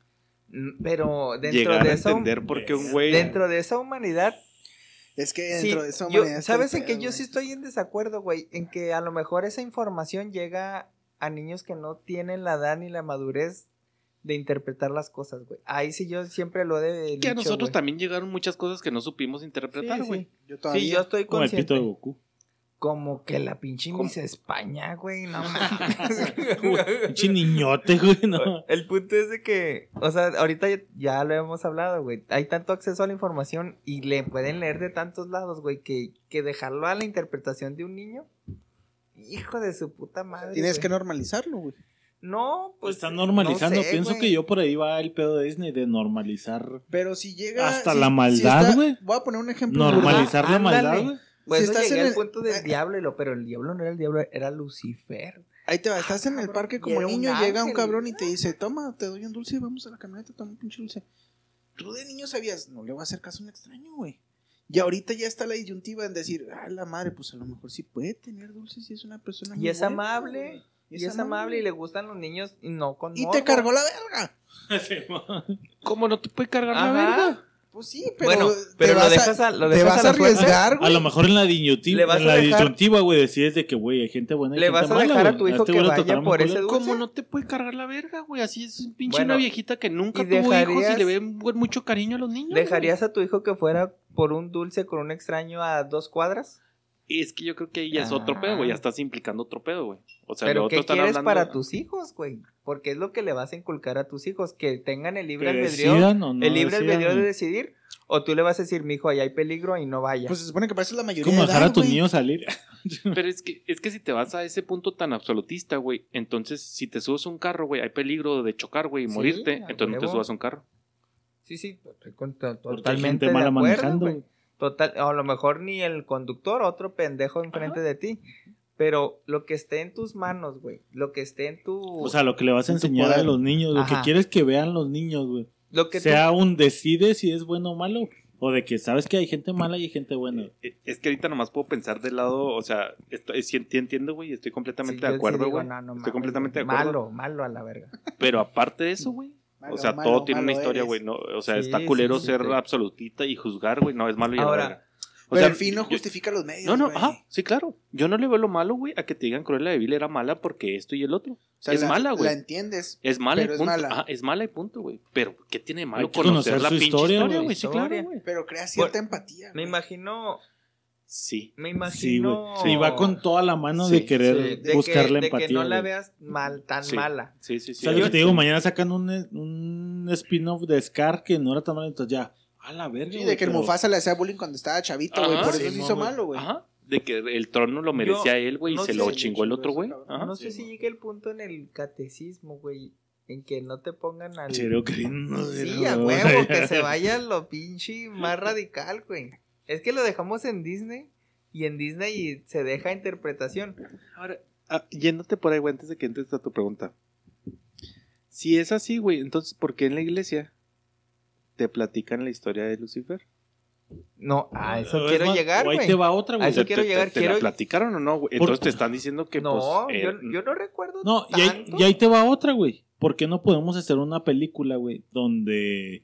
Pero dentro Llegar de a esa, entender por qué un güey... dentro de esa humanidad Es que Sí, dentro de eso yo- ¿Sabes en que yo sí estoy en desacuerdo, güey? En que a lo mejor esa información llega a niños que no tienen la edad ni la madurez de interpretar las cosas, güey. Ahí sí yo siempre lo he Que a nosotros también llegaron muchas cosas que no supimos interpretar, Sí, güey. sí. Yo todavía. Sí, yo estoy Como el pito de consciente. Goku. Como que la pinche. Miss España, güey, no <laughs> Pinche niñote, güey, no. El punto es de que, o sea, ahorita ya, lo hemos hablado, güey. Hay tanto acceso a la información y le pueden leer de tantos lados, güey, que, que dejarlo a la interpretación de un niño. Hijo de su puta madre. Tienes güey. que normalizarlo, güey. No, pues. Están normalizando. no sé, Pienso que yo por ahí va el pedo de Disney de normalizar. Pero si llega. Hasta si- la si maldad, güey. Voy a poner un ejemplo. Normalizar la ándale. maldad, güey. Pues Si estás llegué en al el- punto del eh, diablo, pero el diablo no era el diablo, era Lucifer. Ahí te va, estás en el parque como era un niño, llega un cabrón y te dice, toma, te doy un dulce, vamos a la camioneta, toma un pinche dulce. Tú de niño sabías, no le voy a hacer caso a un extraño, güey. Y ahorita ya está la disyuntiva en decir, ah, la madre, pues a lo mejor sí puede tener dulces y es una persona Y muy es buena, amable, güey. Y es amable y le gustan los niños y no con Y morbo. te cargó la verga. <laughs> ¿Cómo no te puede cargar la verga? Pues sí, pero, Bueno, te pero lo vas dejas a, lo te vas a a arriesgar, güey. A lo mejor en la disyuntiva, Le vas en a la dejar- disyuntiva, güey, decides de que, güey, hay gente buena y Le gente vas a mala, dejar a güey. tu hijo este que vaya por ese dulce. ¿Cómo no te puede cargar la verga, güey? Así es un pinche Bueno, una viejita que nunca y tuvo hijos y le ve mucho cariño a los niños. ¿Dejarías a tu hijo que fuera por un dulce con un extraño a dos cuadras? Es que yo creo que ahí ya es otro Ah. pedo, güey. Ya estás implicando otro pedo, güey. O sea, Pero lo otro ¿qué quieres hablando... para tus hijos, güey? Porque es lo que le vas a inculcar a tus hijos, que tengan el libre albedrío, decidan o no el libre decidan, albedrío de decidir, o tú le vas a decir, mi hijo, allá hay peligro y no vaya. Pues se supone que parece la mayoría como de dejar edad, a tu güey. niño salir. <laughs> Pero es que, es que si te vas a ese punto tan absolutista, güey, entonces si te subes a un carro, güey, hay peligro de chocar, güey, y Sí, morirte, entonces no te subas a un carro. sí, sí, totalmente gente de mala acuerdo, manejando. Total, o a lo mejor ni el conductor, otro pendejo enfrente de ti. Pero lo que esté en tus manos, güey. Lo que esté en tu. O sea, lo que le vas a En enseñar a los niños, lo que quieres que vean los niños, güey. lo que tú- Sea un decide si es bueno o malo. O de que sabes que hay gente mala y hay gente buena. Eh, Es que ahorita nomás puedo pensar del lado, o sea, estoy, sí enti- entiendo, güey, estoy completamente de acuerdo, güey. no, no estoy completamente de acuerdo. Malo, malo a la verga. <laughs> Pero aparte de eso, güey, o sea, malo, todo tiene una historia, güey, no, o sea, Sí, está culero sí, ser sí. absolutista y juzgar, güey, no, es malo y a la Ahora, verga. O Pero sea, el fin no yo- justifica los medios, No, no, ajá, sí, claro. Yo no le veo lo malo, güey, a que te digan Cruella de Vil era mala porque esto y el otro. O sea, es la- mala, güey. La entiendes. Es mala Pero y es punto. mala. Ajá, es mala y punto, güey. Pero, ¿qué tiene de malo conocer, conocer la su pinche historia, güey. Sí, claro, güey. Pero crea cierta empatía. Me güey. imagino. Sí. Me Sí, güey. imagino. Y va con toda la mano Sí, de querer Sí, de buscar que, la de empatía. que no la veas mal, tan Sí. mala. Sí, sí, O sí. sea, lo Yo- te digo, mañana sacan un, un spin-off de Scar que no era tan malo, entonces ya. A la verga. Sí, güey, de que el pero- Mufasa le hacía bullying cuando estaba chavito, güey. Ajá. Por eso se hizo güey. malo, güey. Ajá. De que el trono lo merecía él, güey, y no se sé, lo chingó el otro, güey. cabrón. Ajá. no sé si llegue el punto en el catecismo, güey. En que no te pongan al. Serio, Sí, a huevo, que se <laughs> vaya lo pinche más radical, güey. Es que lo dejamos en Disney y en Disney se deja interpretación. Ahora, ah, yéndote por ahí, güey, antes de que entres a tu pregunta. Si es así, güey, entonces, ¿por qué en la iglesia te platican la historia de Lucifer? No, a eso Es quiero más, llegar, güey. te va otra, A güey. eso ¿Te- quiero te- llegar, ¿Te, quiero- la platicaron o no, güey? Entonces te están diciendo que, No, pues... yo, eh, yo no recuerdo No, y ahí, y ahí te va otra, güey. ¿Por qué no podemos hacer una película, güey, donde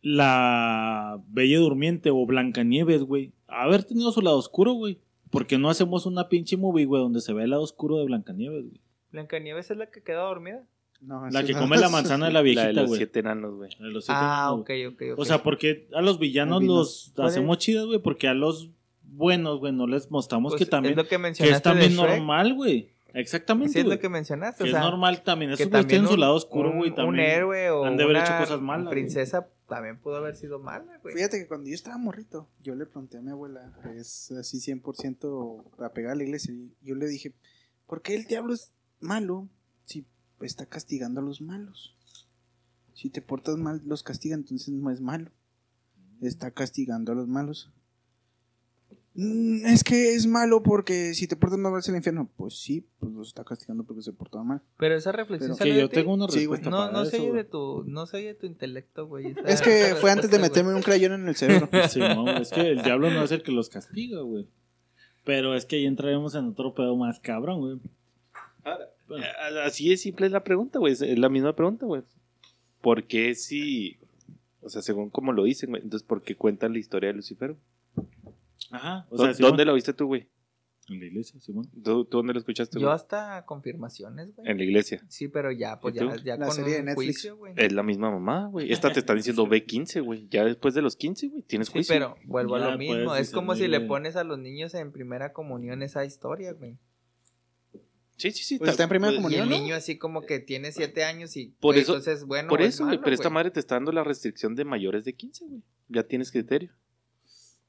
la Bella Durmiente o Blancanieves, güey, haber tenido su lado oscuro, güey. Porque no hacemos una pinche movie, güey, donde se ve el lado oscuro de Blancanieves, güey. Blancanieves es la que queda dormida. No, La que no. come la manzana de la La de viejita, los güey. siete enanos, güey. De Ah, enanos, ok, güey. ok, ok. O sea, porque a los villanos los hacemos chidas, güey, porque a los buenos, güey, no les mostramos Pues que también es lo que que es también de normal, güey. Exactamente, Sí, es güey. lo que mencionaste. Que o sea, es normal también. que Esos güeyes tienen su un- lado oscuro, un- güey. Un También. héroe o han de haber una hecho cosas malas, güey. princesa también pudo haber sido mala, güey. Fíjate que cuando yo estaba morrito, yo le pregunté a mi abuela, es así 100% apegada a la iglesia, y yo le dije, ¿por qué el diablo es malo está castigando a los malos? Si te portas mal, los castiga, entonces no es malo. Está castigando a los malos. "Mm, es que es malo porque si te portas mal vas al infierno. Pues sí, pues los está castigando porque se portaba mal. Pero esa reflexión Pero- sale Que yo tengo una Sí, respuesta No, para no eso, se oye de tu, no se oye de tu intelecto, güey. Es que fue antes de meterme un crayón en el cerebro. <laughs> Sí, no, es que el diablo no es el que los castiga, güey. Pero es que ahí entraremos en otro pedo más cabrón, güey. Bueno, A- Así es simple es la pregunta, güey. Es la misma pregunta, güey. ¿Por qué si... O sea, según como lo dicen, güey. Entonces, ¿por qué cuentan la historia de Lucifer? Ajá. O ¿Dó- sea, Simón- ¿Dónde la viste tú, güey? En la iglesia, Simón. ¿Tú, tú dónde la escuchaste, Yo güey? hasta confirmaciones, güey. En la iglesia. Sí, pero ya, pues ¿Y ya, ya La con serie de Netflix. juicio, güey. Es la misma mamá, güey. Esta te están diciendo <laughs> B15, güey. Ya después de los 15, güey, tienes Sí, juicio. pero vuelvo Ya a lo mismo. puedes Es como si le pones a los niños en primera comunión esa historia, güey. Sí, sí, sí. Pues está en primera Y comunión, el ¿no? niño así como que tiene siete años y Por güey, eso- entonces bueno Por eso, es malo, Pero esta madre te está dando la restricción de mayores de 15, güey. Ya tienes criterio.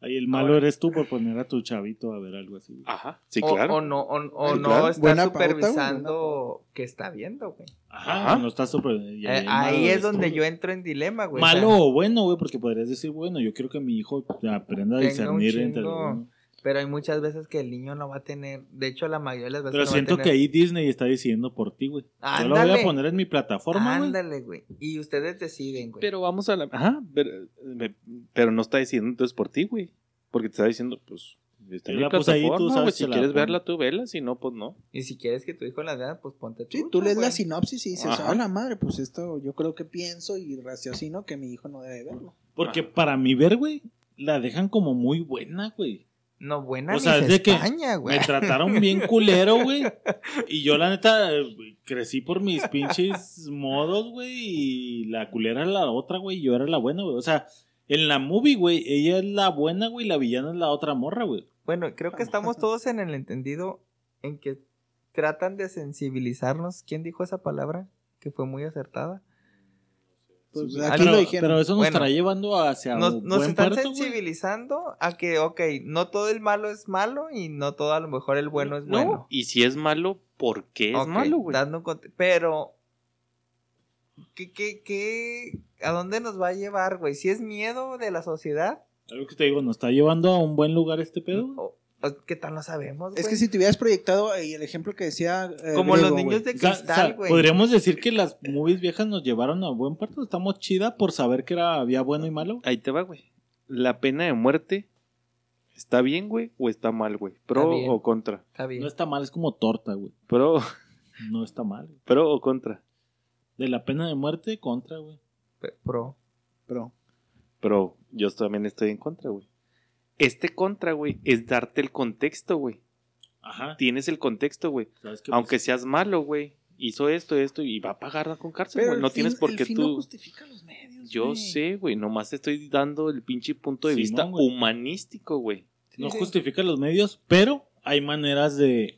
Ahí el malo eres tú por poner a tu chavito a ver algo así. güey. Ajá. Sí, o, claro. o no, o, o Sí, no claro. está Buena pauta, supervisando que está viendo, güey. Ajá, Ajá. no estás super... y Eh, el ahí es donde tú, yo entro en dilema, güey. Malo o bueno, güey, porque podrías decir, bueno, yo quiero que mi hijo aprenda a discernir entre bueno. Pero hay muchas veces que el niño no va a tener, de hecho la mayoría de las veces Pero no va a siento tener- que ahí Disney está decidiendo por ti, güey. Yo lo voy a poner en mi plataforma, güey. Ándale, güey. Y ustedes deciden, güey. Pero vamos a la. Ajá. Pero, me- pero no está diciendo entonces por ti, güey. Porque te está diciendo, pues. Está en Yo mi la puse ahí, tú plataforma, sabes Si la quieres pongo. verla, tú vela. Si no, pues no. Y si quieres que tu hijo la vea, pues ponte tú. Sí, tú lees la sinopsis y dices, Ajá. a la madre, pues esto yo creo que pienso y raciocino que mi hijo no debe verlo. Porque para mi ver, güey, la dejan como muy buena, güey. No, buena O sea, es de que España, güey. Me trataron bien culero, güey. <laughs> Y yo, la neta, crecí por mis pinches modos, güey. Y la culera era la otra, güey. Yo era la buena, güey. O sea, en la movie, güey, ella es la buena, güey. Y la villana es la otra morra, güey. Bueno, creo que estamos <laughs> todos en el entendido en que tratan de sensibilizarnos. ¿Quién dijo esa palabra? Que fue muy acertada. Pues Sí, aquí pero, lo dijeron. pero eso nos Bueno, estará llevando hacia Nos, un nos buen están puerto, güey. sensibilizando a que, ok, no todo el malo es malo y no todo a lo mejor el bueno es No, bueno. Y si es malo, ¿por qué es malo, güey? dando Pero, ¿qué, qué, qué, ¿a dónde nos va a llevar, güey? Si es miedo de la sociedad, Algo que te digo, ¿nos está llevando a un buen lugar este pedo? o ¿qué tal no sabemos, Es que si te hubieras proyectado ahí el ejemplo que decía. eh, Como griego, los niños de O sea, o cristal, sea, güey. podríamos decir que las movies viejas nos llevaron a buen puerto. Estamos chida por saber que era, había bueno y malo. Ahí te va, güey. La pena de muerte. ¿Está bien, güey? ¿O está mal, güey? ¿Pro o contra? Está bien. No está mal, es como torta, güey. ¿Pro, No está mal. güey. pro o contra? De la pena de muerte, contra, güey. Pro. Pero, Pero yo también estoy en contra, güey. Este contra, güey, es darte el contexto, güey. Ajá. Tienes el contexto, güey. Aunque Pues, seas malo, güey. Hizo esto, esto y va a pagar con cárcel, güey. No fin- tienes por qué fin no tú. justifica los medios. Yo sé, güey. Nomás te estoy dando el pinche punto de Simón, vista humanístico, güey. no sí. justifica los medios, pero hay maneras de.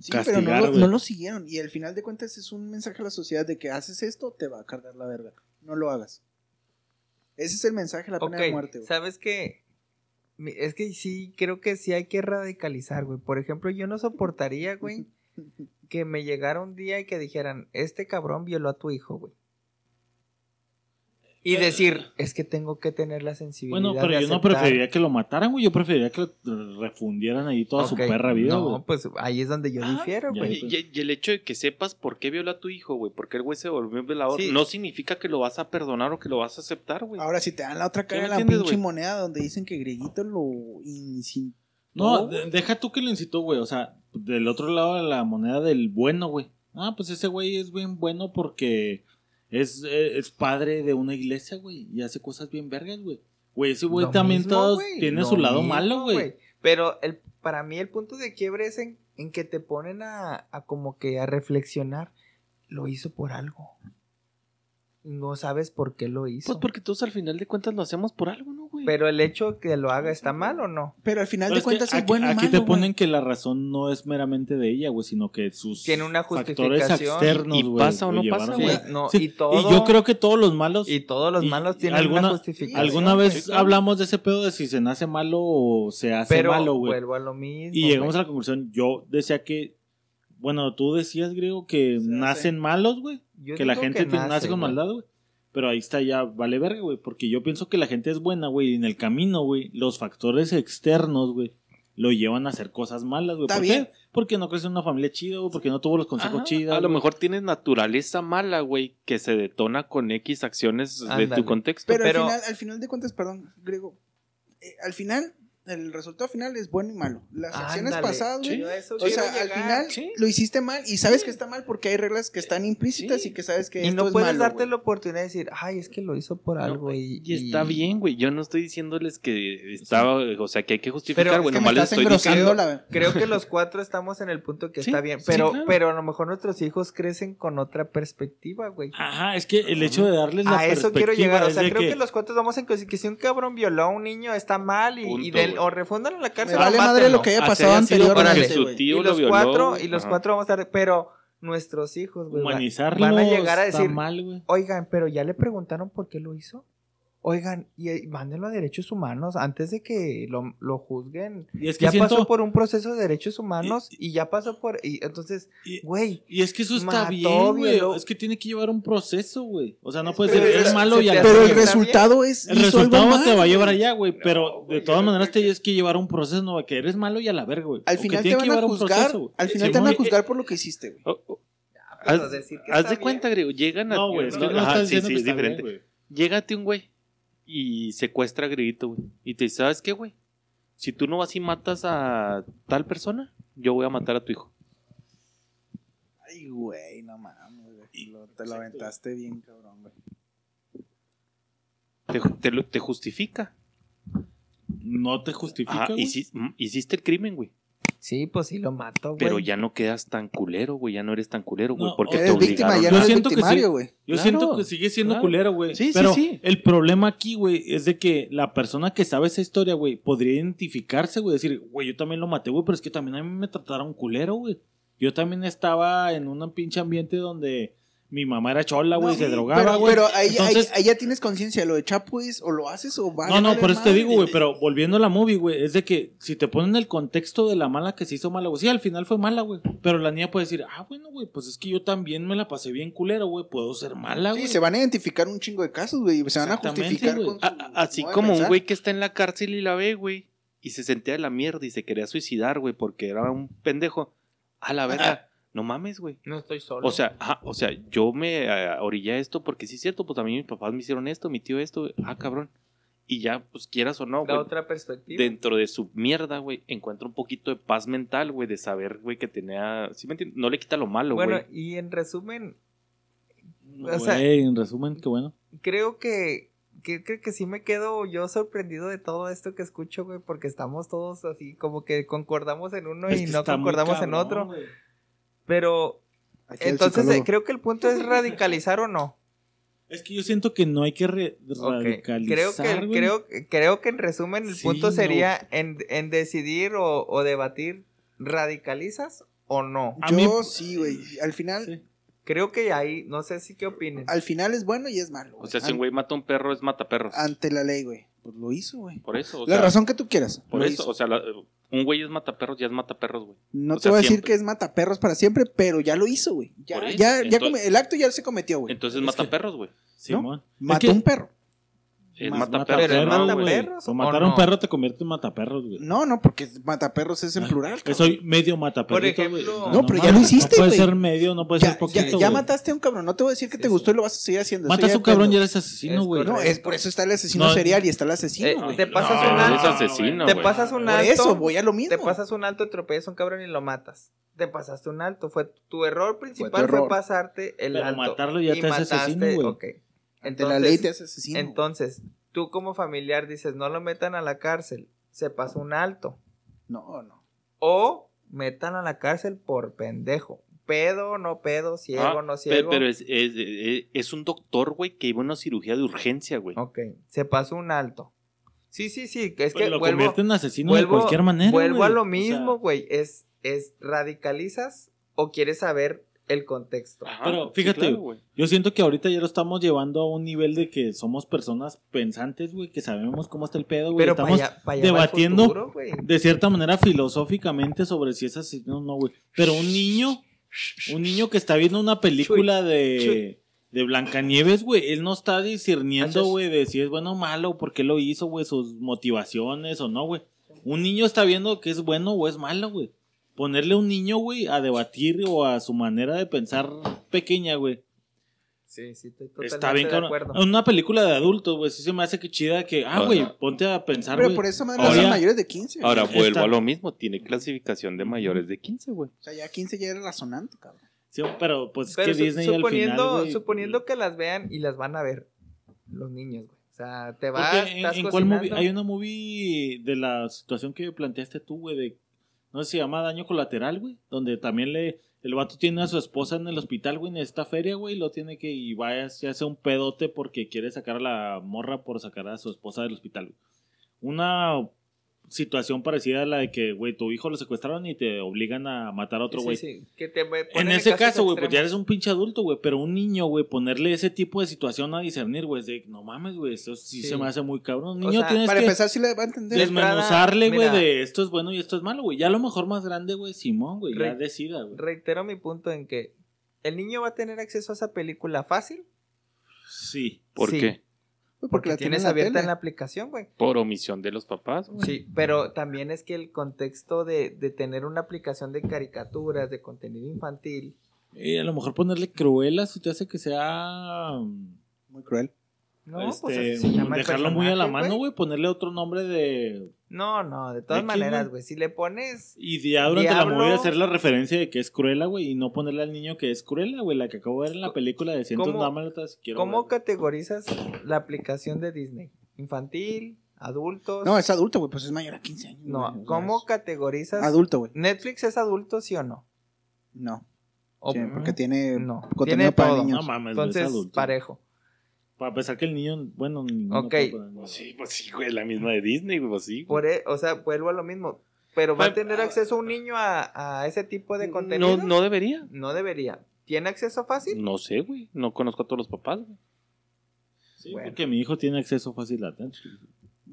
Sí, castigar, pero no lo, güey. no lo siguieron. Y al final de cuentas es un mensaje a la sociedad de que haces esto, te va a cargar la verga. No lo hagas. Ese es el mensaje de la pena de muerte. güey. ¿sabes qué? Es que sí, creo que sí hay que radicalizar, güey. Por ejemplo, yo no soportaría, güey, <laughs> que me llegara un día y que dijeran, este cabrón violó a tu hijo, güey. Y decir, es que tengo que tener la sensibilidad. Bueno, pero de yo no aceptar". preferiría que lo mataran, güey. Yo preferiría que lo refundieran ahí toda su perra vida, No, güey. pues ahí es donde yo Ah, difiero, güey. Y, y el hecho de que sepas por qué violó a tu hijo, güey, por qué el güey se volvió violador, Sí. no significa que lo vas a perdonar o que lo vas a aceptar, güey. Ahora, si te dan la otra cara ¿Sí de la pinche güey? moneda donde dicen que Grieguito lo incitó. No, de- deja tú que lo incitó, güey. O sea, del otro lado de la moneda del bueno, güey. Ah, pues ese güey es bien bueno porque es, eh, es padre de una iglesia, güey. Y hace cosas bien vergas, güey. Güey, ese güey también mismo, todos tiene su lado mismo, malo, güey. Pero el, para mí el punto de quiebre es en, en que te ponen a, a como que a reflexionar. Lo hizo por algo. No sabes por qué lo hizo. Pues porque todos al final de cuentas lo hacemos por algo, ¿no, güey? Pero el hecho que lo haga está mal o no? Pero al final Pero de es cuentas es bueno o aquí malo, te güey. ponen que la razón no es meramente de ella, güey, sino que sus Tiene una factores justificación. externos, ¿Y güey, pasa o no pasa, güey? Sí, no, Sí, y todo. Y yo creo que todos los malos y todos los y malos tienen alguna- una justificación. alguna güey. vez hablamos de ese pedo de si se nace malo o se hace Pero malo, güey. vuelvo a lo mismo. Y llegamos güey. a la conclusión, yo decía que bueno, tú decías, griego, que nacen malos, güey, que la gente que nace, nace con güey. maldad, güey. Pero ahí está ya, vale verga, güey. Porque yo pienso que la gente es buena, güey. Y en el camino, güey, los factores externos, güey, lo llevan a hacer cosas malas, güey. ¿Por bien. qué? Porque no creció en una familia chida, güey. Porque no tuvo los consejos Ajá, chidos. A lo güey. mejor tienes naturaleza mala, güey, que se detona con X acciones de tu contexto. Pero, Pero- Al, final, al final de cuentas, perdón, Grego, eh, al final, el resultado final es bueno y malo. Las acciones pasadas, güey, a eso o sea, al final sí. lo hiciste mal y sabes que está mal porque hay reglas que están implícitas Sí. y que sabes que Y esto no es puedes malo, darte güey. la oportunidad de decir, ay, es que lo hizo por algo. y, Y está bien, güey. Yo no estoy diciéndoles que estaba, o sea, que hay que justificar, Pero güey. Es que estás estoy engrosando diciendo. la... Creo que <laughs> los cuatro estamos en el punto que Sí, está bien. sí, Pero, claro. pero a lo mejor nuestros hijos crecen con otra perspectiva, güey. Ajá, es que el hecho de darles la A eso quiero llegar. O sea, de creo que... los cuatro vamos en que, que si un cabrón violó a un niño está mal y, y del- güey. o refúndalo en la Me cárcel. vale o madre mátenlo. lo que haya pasado anteriormente, su tío y lo los violó, cuatro, y los Ajá. cuatro vamos a estar, pero nuestros hijos, güey, van a llegar a decir, mal, oigan, pero ya le preguntaron por qué lo hizo. Oigan, y, y mándenlo a derechos humanos antes de que lo, lo juzguen. Y es que Ya siento... pasó por un proceso de derechos humanos y, ya pasó por... Y entonces, güey, Y es que eso está Mató, bien, güey. Es que tiene que llevar un proceso, güey. O sea, no puede ser, es- es malo se y a te la hace Pero el bien. resultado es... El resultado mal, te va a llevar allá, güey. Pero de todas maneras creo tienes que llevar un proceso, no, que eres malo y a la verga, güey. Al final te van a juzgar. Al final te van a juzgar por lo que hiciste, güey. Pero haz, de cuenta, Grego. Llegan a. No, güey, no estás sí, diciendo que es diferente. Llégate un güey y secuestra a Greguito, güey. Y te dice, ¿sabes qué, güey? Si tú no vas y matas a tal persona, yo voy a matar a tu hijo. Ay, güey, no mames, güey. Lo- Te lo aventaste bien, cabrón, güey. Te, te justifica. No te justifica, Ajá, güey. hici- mm, hiciste el crimen, güey. Sí, pues sí lo mato, güey. Pero ya no quedas tan culero, güey. Ya no eres tan culero, güey. No, porque o- te víctima, ya Yo no eres siento victimario, sí. güey. Yo Claro, siento que sigue siendo claro. culero, güey. Sí, sí, Pero sí. el problema aquí, güey, es de que la persona que sabe esa historia, güey, podría identificarse, güey, decir, güey, yo también lo maté, güey, pero es que también a mí me trataron culero, güey. Yo también estaba en un pinche ambiente donde mi mamá era chola, güey, No, se drogaba, pero, güey. pero ahí, Entonces- ahí- ahí ya tienes conciencia. Lo de Chapo es o lo haces o va No, no, por eso te digo, güey, pero volviendo a la movie, güey, es de que si te ponen el contexto de la mala que se hizo mala, güey, sí, al final fue mala, güey, pero la niña puede decir, ah, bueno, güey, pues es que yo también me la pasé bien culero, güey, puedo ser mala, güey. Sí, se van a identificar un chingo de casos, güey. Se van a justificar güey. con su A- a- así como un güey que está en la cárcel y la ve, güey, y se sentía de la mierda y se quería suicidar, güey, porque era un pendejo. A la verga, no mames, güey. No estoy solo. O sea, ajá, o sea, yo me eh, orillé esto porque sí es cierto, pues a mí mis papás me hicieron esto, mi tío esto, ah, cabrón. Y ya, pues quieras o no, la güey, otra perspectiva. dentro de su mierda, güey, encuentra un poquito de paz mental, güey, de saber, güey, que tenía, ¿sí me entiendes? No le quita lo malo, güey. bueno, y en resumen, o sea- en resumen, qué bueno. creo que, que creo que sí me quedo yo sorprendido de todo esto que escucho, güey, porque estamos todos así como que concordamos en uno Es y no concordamos en otro. Pero entonces eh, creo que el punto es radicalizar o no. Es que yo siento que no hay que re- Ok, Creo radicalizar, que, creo, creo que en resumen el Sí, punto no. sería en, en decidir o, o debatir, ¿radicalizas o no? a Yo mí- sí, güey. Al final, Sí. Creo que ahí, no sé si qué opinen. al final es bueno y es malo. o sea, si un güey mata a un perro, es mata perros. Ante la ley, güey. Pues lo hizo, güey. Por eso, o La sea, razón que tú quieras. por eso, hizo. o sea, la- un güey es mata perros, ya es mata perros, güey. No o te sea, voy a decir siempre- que es mataperros para siempre, pero ya lo hizo, güey. Ya, ya, ya come- el acto ya se cometió, güey. Entonces Es mata que- perros, güey. Simón. Es Mató que- un perro. Es Más mata mataperros, no, güey. güey. mataperros o matar a no? un perro te convierte en mataperros, güey. No, no, porque mataperros es en Ah, plural. Cabrón. soy medio güey. ejemplo- No, pero ya lo hiciste, No puede güey. ser medio, no puede Ya, ser poquito, ya, ya güey. mataste a un cabrón. No te voy a decir que te sí. gustó y lo vas a seguir haciendo. Matas Eso a un cabrón y eres asesino, Es güey. No, es por eso está el asesino No, serial y está el asesino, Eh, güey. te pasas No, un No, alto. asesino, te güey. pasas un Por alto. eso, voy a lo mismo. Te pasas un alto, atropellas a un cabrón y lo matas. Te pasaste un alto. Fue tu error principal fue, pasarte el Pero alto. matarlo ya y te hace asesino, güey. Ante la ley te hace asesino. Entonces, tú como familiar dices, no lo metan a la cárcel, se pasó un alto. No, no. O metan a la cárcel por pendejo. Pedo, no pedo, ciego, Ah, no ciego. Pero es, es, es- es un doctor, güey, que iba a una cirugía de urgencia, güey. Ok, se pasó un alto. Sí, sí, sí, es Pues que lo vuelvo, convierte en asesino vuelvo, de cualquier manera. vuelvo a güey. lo O sea, mismo, güey. Es, es radicalizas o quieres saber el contexto. Ajá, Pero sí, fíjate, claro, güey. Yo siento que ahorita ya lo estamos llevando a un nivel de que somos personas pensantes, güey, que sabemos cómo está el pedo, güey. Pero para Estamos allá, allá debatiendo futuro, de cierta manera filosóficamente sobre si es asesino o no, güey. Pero un niño, un niño que está viendo una película de, de Blancanieves, güey, él no está discerniendo, güey, de si es bueno o malo, por qué lo hizo, güey, sus motivaciones o no, güey. Un niño está viendo que es bueno o es malo, güey. Ponerle a un niño, güey, a debatir o a su manera de pensar pequeña, güey. Sí, sí, estoy Está totalmente bien, de acuerdo. Una película de adultos, güey, sí se me hace que chida que, ah, güey, ponte a pensar, Pero güey. por esa madre Ahora- son mayores de 15. güey. Ahora Está- vuelvo a lo mismo, tiene clasificación de mayores de 15, güey. O sea, ya 15 ya era razonante, cabrón. Sí, pero pues Pero que su- Disney suponiendo, al final, güey, suponiendo que las vean y las van a ver los niños, güey. O sea, te vas, Porque en, estás en cuál movie, cocinando. hay una movie de la situación que planteaste tú, güey, de no sé si se llama daño colateral, güey, donde también le el vato tiene a su esposa en el hospital, güey, en esta feria, güey, lo tiene que y vaya se hace un pedote porque quiere sacar a la morra por sacar a su esposa del hospital. güey. Una situación parecida a la de que, güey, tu hijo lo secuestraron y te obligan a matar a otro Sí, güey. sí, que te ponen En ese caso, güey, pues ya eres un pinche adulto, güey, pero un niño, güey, ponerle ese tipo de situación a discernir, güey, es de, no mames, güey, eso sí, Sí. se me hace muy cabrón. Un O niño sea, tienes Para que empezar, sí le va a entender. Des- desmenuzarle, güey, de esto es bueno y esto es malo, güey. Ya a lo mejor más grande, güey, Simón, güey, ya decida, güey. Reitero mi punto en que el niño va a tener acceso a esa película fácil Sí. ¿Por Sí. qué? Porque, porque la tienes tiene abierta en la aplicación, güey. Por omisión de los papás, güey. Sí, pero también es que el contexto de, de tener una aplicación de caricaturas, de contenido infantil, Y a lo mejor ponerle cruela si te hace que sea. mm, Muy cruel. No, este, pues así se llama el dejarlo muy a la mano, güey, ponerle otro nombre de. No, no, de todas maneras, güey. si le pones Y ya durante la Diablo. movida hacer la referencia de que es cruela, güey, y no ponerle al niño que es cruela, güey, la que acabo de ver en la película de Cientos ¿Cómo- Dálmatas. quiero ¿Cómo ver. categorizas la aplicación de Disney? ¿Infantil? ¿Adultos? No, es adulto, güey, pues es mayor a 15 años. No, ¿cómo categorizas? Adulto, güey. ¿Netflix es adulto, sí o no? No. Sí, porque tiene No, contenido tiene para todo. niños. No mames, güey, es Entonces, adulto. parejo. Para pensar que el niño, bueno, Ok. Pues sí, pues sí, güey, la misma de Disney, güey, pues sí. güey. Por e- o sea, vuelvo a lo mismo. Pero va a tener acceso un niño a, a ese tipo de contenido. No, no debería. No debería. ¿Tiene acceso fácil? No sé, güey. No conozco a todos los papás, güey. Sí, Bueno. porque mi hijo tiene acceso fácil a Netflix.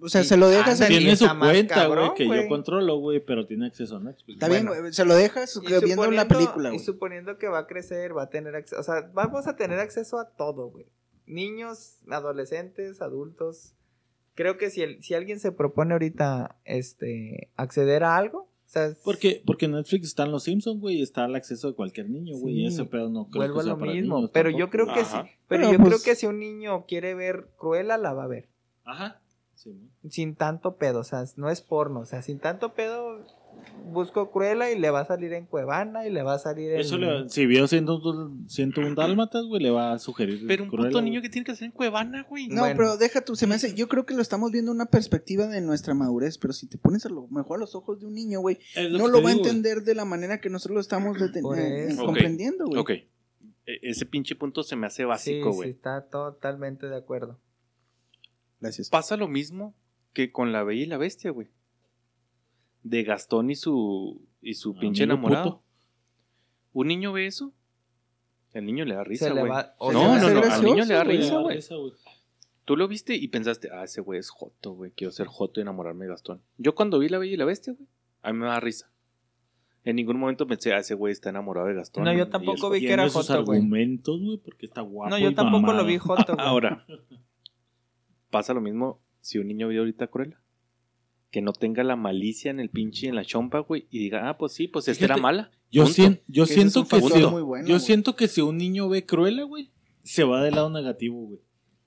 O sea, Sí. se lo dejas Ándale. en- Tiene su está más cuenta, cabrón, güey, que güey. yo controlo, güey, pero tiene acceso a Netflix. Está bien, Bueno. güey, se lo dejas Y viendo la suponiendo- película, Y güey. suponiendo que va a crecer, va a tener acceso. O sea, vamos a tener acceso a todo, güey. Niños, adolescentes, adultos. Creo que si, el, si alguien se propone ahorita este acceder a algo, o sea, es- Porque, porque en Netflix están los Simpsons, güey, está al acceso de cualquier niño, güey, y Sí. ese pedo no creo vuelvo que a lo para mismo. niños Pero yo creo que sí. Pero Pero, yo pues- creo que si un niño quiere ver Cruella, la va a ver. Ajá. Sí, ¿no? Sin tanto pedo, o sea, no es porno, o sea, sin tanto pedo busco Cruella y le va a salir en Cuevana y le va a salir en... Eso le, si vio 101 101 dálmatas, güey, le va a sugerir. Pero un Cruella, puto güey. niño que tiene que hacer en Cuevana, güey. No, Bueno. pero deja tú, se me hace, yo creo que lo estamos viendo una perspectiva de nuestra madurez, pero si te pones a lo mejor a los ojos de un niño, güey, no lo va a entender de la manera que nosotros lo estamos eh, comprendiendo, güey. Ok. E- ese pinche punto se me hace básico, sí, güey. está totalmente de acuerdo. Gracias. Pasa lo mismo que con la Bella y la Bestia, güey. De Gastón y su y su pinche Amigo enamorado. puto. Un niño ve eso, el niño le da risa, Se le güey. va- o No, se le va a no, no, al gracioso, niño le da güey, risa, güey. Tú lo viste y pensaste, ah, ese güey es Joto, güey. Quiero ser Joto y enamorarme de Gastón. Yo cuando vi la Bella y la Bestia, güey, a mí me da risa. En ningún momento pensé, ah, ese güey está enamorado de Gastón. No, yo y tampoco vi que era Joto, güey. argumentos, güey, porque está guapo. No, yo y tampoco mamado. lo vi Joto, <laughs> güey. Ahora, pasa lo mismo si un niño ve ahorita Cruella. Que no tenga la malicia en el pinche en la chompa, güey, y diga, ah, pues sí, pues esta era mala. Yo, sien- yo Que siento que si, muy bueno, yo güey. siento que si un niño ve Cruella, güey, se va del lado negativo, güey.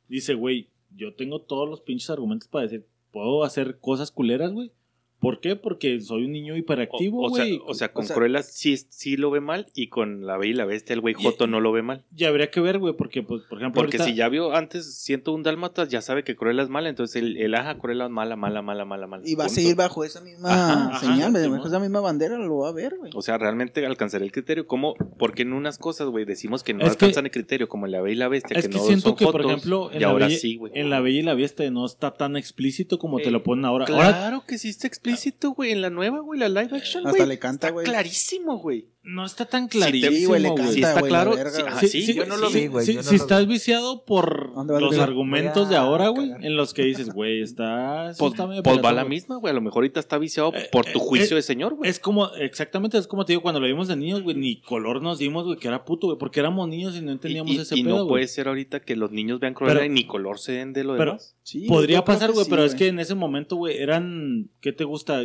Dice, güey, yo tengo todos los pinches argumentos para decir, puedo hacer cosas culeras, güey, ¿Por qué? Porque soy un niño hiperactivo, o sea, o sea, con O sea- Cruella sí, sí lo ve mal y con La Bella y la Bestia el güey Joto no lo ve mal. Ya habría que ver, güey, porque, pues, por ejemplo, Porque ahorita- si ya vio antes siento un dálmatas, ya sabe que Cruella es mala, entonces el, el ajá, Cruella es mala, mala, mala, mala, mala. Y va a seguir bajo esa misma Ajá, ajá, señal, sí, bajo esa misma bandera lo va a ver, güey. O sea, realmente alcanzaré el criterio. ¿Cómo? Porque en unas cosas, güey, decimos que no Es que- alcanzan el criterio, como en La Bella y la Bestia, Es que, que no siento son que, por ejemplo, en y la, ahora Bella, sí, güey. en la Bella y la Bestia no está tan explícito como te Eh, lo ponen ahora. Ahora, Claro que sí está explícito, güey, en la nueva, güey, la live action, Hasta güey. le canta, Está güey. clarísimo, güey. no está tan Sí, clarísimo, Sí, güey, le güey. canta, Sí está güey, claro, la verga, sí, güey. ajá, Sí, sí, sí, yo no lo sí, vi, güey, sí, no si lo estás vi. viciado por ¿Dónde va a los argumentos de ahora, güey, en los que dices, güey, está... sí Pues, está pues va la misma, güey. A lo mejor ahorita está viciado Eh, por eh, tu juicio eh, de señor, güey. Es como, exactamente, es como te digo, cuando lo vimos de niños, güey, ni color nos dimos, güey, que era puto, güey, porque éramos niños y no Y, entendíamos y- ese y pedo, no güey. puede ser ahorita que los niños vean Cruella y ni color se den de lo pero- demás. Sí, Podría pasar, güey, sí, pero es que en ese momento, güey, eran, ¿qué te gusta?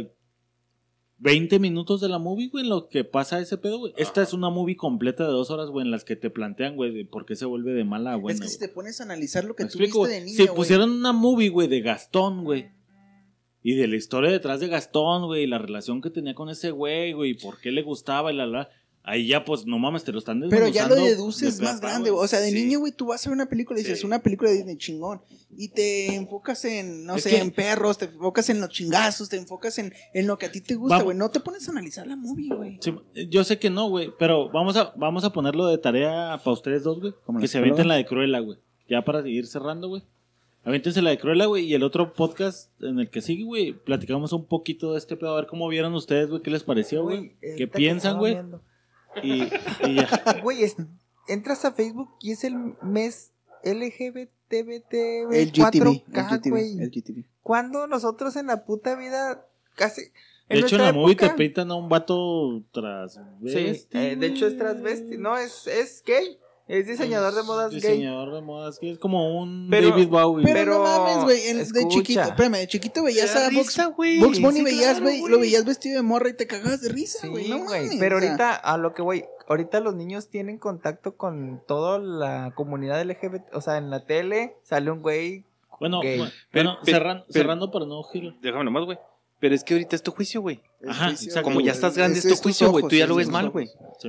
20 minutos de la movie, güey, en lo que pasa ese pedo, güey. Esta es una movie completa de dos horas, güey, en las que te plantean, güey, de por qué se vuelve de mala buena, Es que si güey. te pones a analizar lo que ¿Me tú explico, güey? de niño, Si güey. pusieran una movie, güey, de Gastón, güey. Y de la historia detrás de Gastón, güey, y la relación que tenía con ese güey, güey, y por qué le gustaba y la la. Ahí ya, pues, no mames, te lo están Pero ya lo deduces de más grande, güey. o sea, de Sí. niño, güey, tú vas a ver una película y dices, Sí. una película de Disney chingón, y te enfocas en, no Es sé, que- en perros, te enfocas en los chingazos, te enfocas en, en lo que a ti te gusta, güey, no te pones a analizar la movie, güey. Sí, yo sé que no, güey, pero vamos a, vamos a ponerlo de tarea para ustedes dos, güey. Que se avienten la de Cruella, güey. Ya para seguir cerrando, güey. Aviéntense la de Cruella, güey. Y el otro podcast en el que sigue, güey, platicamos un poquito de este pedo. A ver cómo vieron ustedes, güey, qué les pareció, güey. ¿Qué piensan, güey? Y, y ya. Güey, es- entras a Facebook y es el mes LGBTBT El GTV, el 4K, GTV, güey. el GTV. ¿Cuándo nosotros en la puta vida casi... De hecho, en la movie te pintan a un vato tras. Sí, eh, de hecho es transvesti. No, es, es gay. Es diseñador de modas gay. Diseñador de modas gay. Es como un Pero- David Bowie. Pero, Pero, no mames, güey, en- de chiquito, espérame, de chiquito veías a Box. Bugs Bunny, Sí, veías, claro, lo veías vestido de morra y te cagabas de risa, Sí, güey, no güey. mames, Pero ahorita, a lo que voy, ahorita los niños tienen contacto con toda la comunidad LGBT. O sea, en la tele sale un güey. Bueno, gay. bueno, Pero- bueno, pero- cerran- pero- cerrando para no giro. Déjame nomás, güey. Pero es que ahorita es tu juicio, güey. Ajá, juicio, Como ya estás grande, es es tu juicio, güey. Tú ya lo ves mal, güey.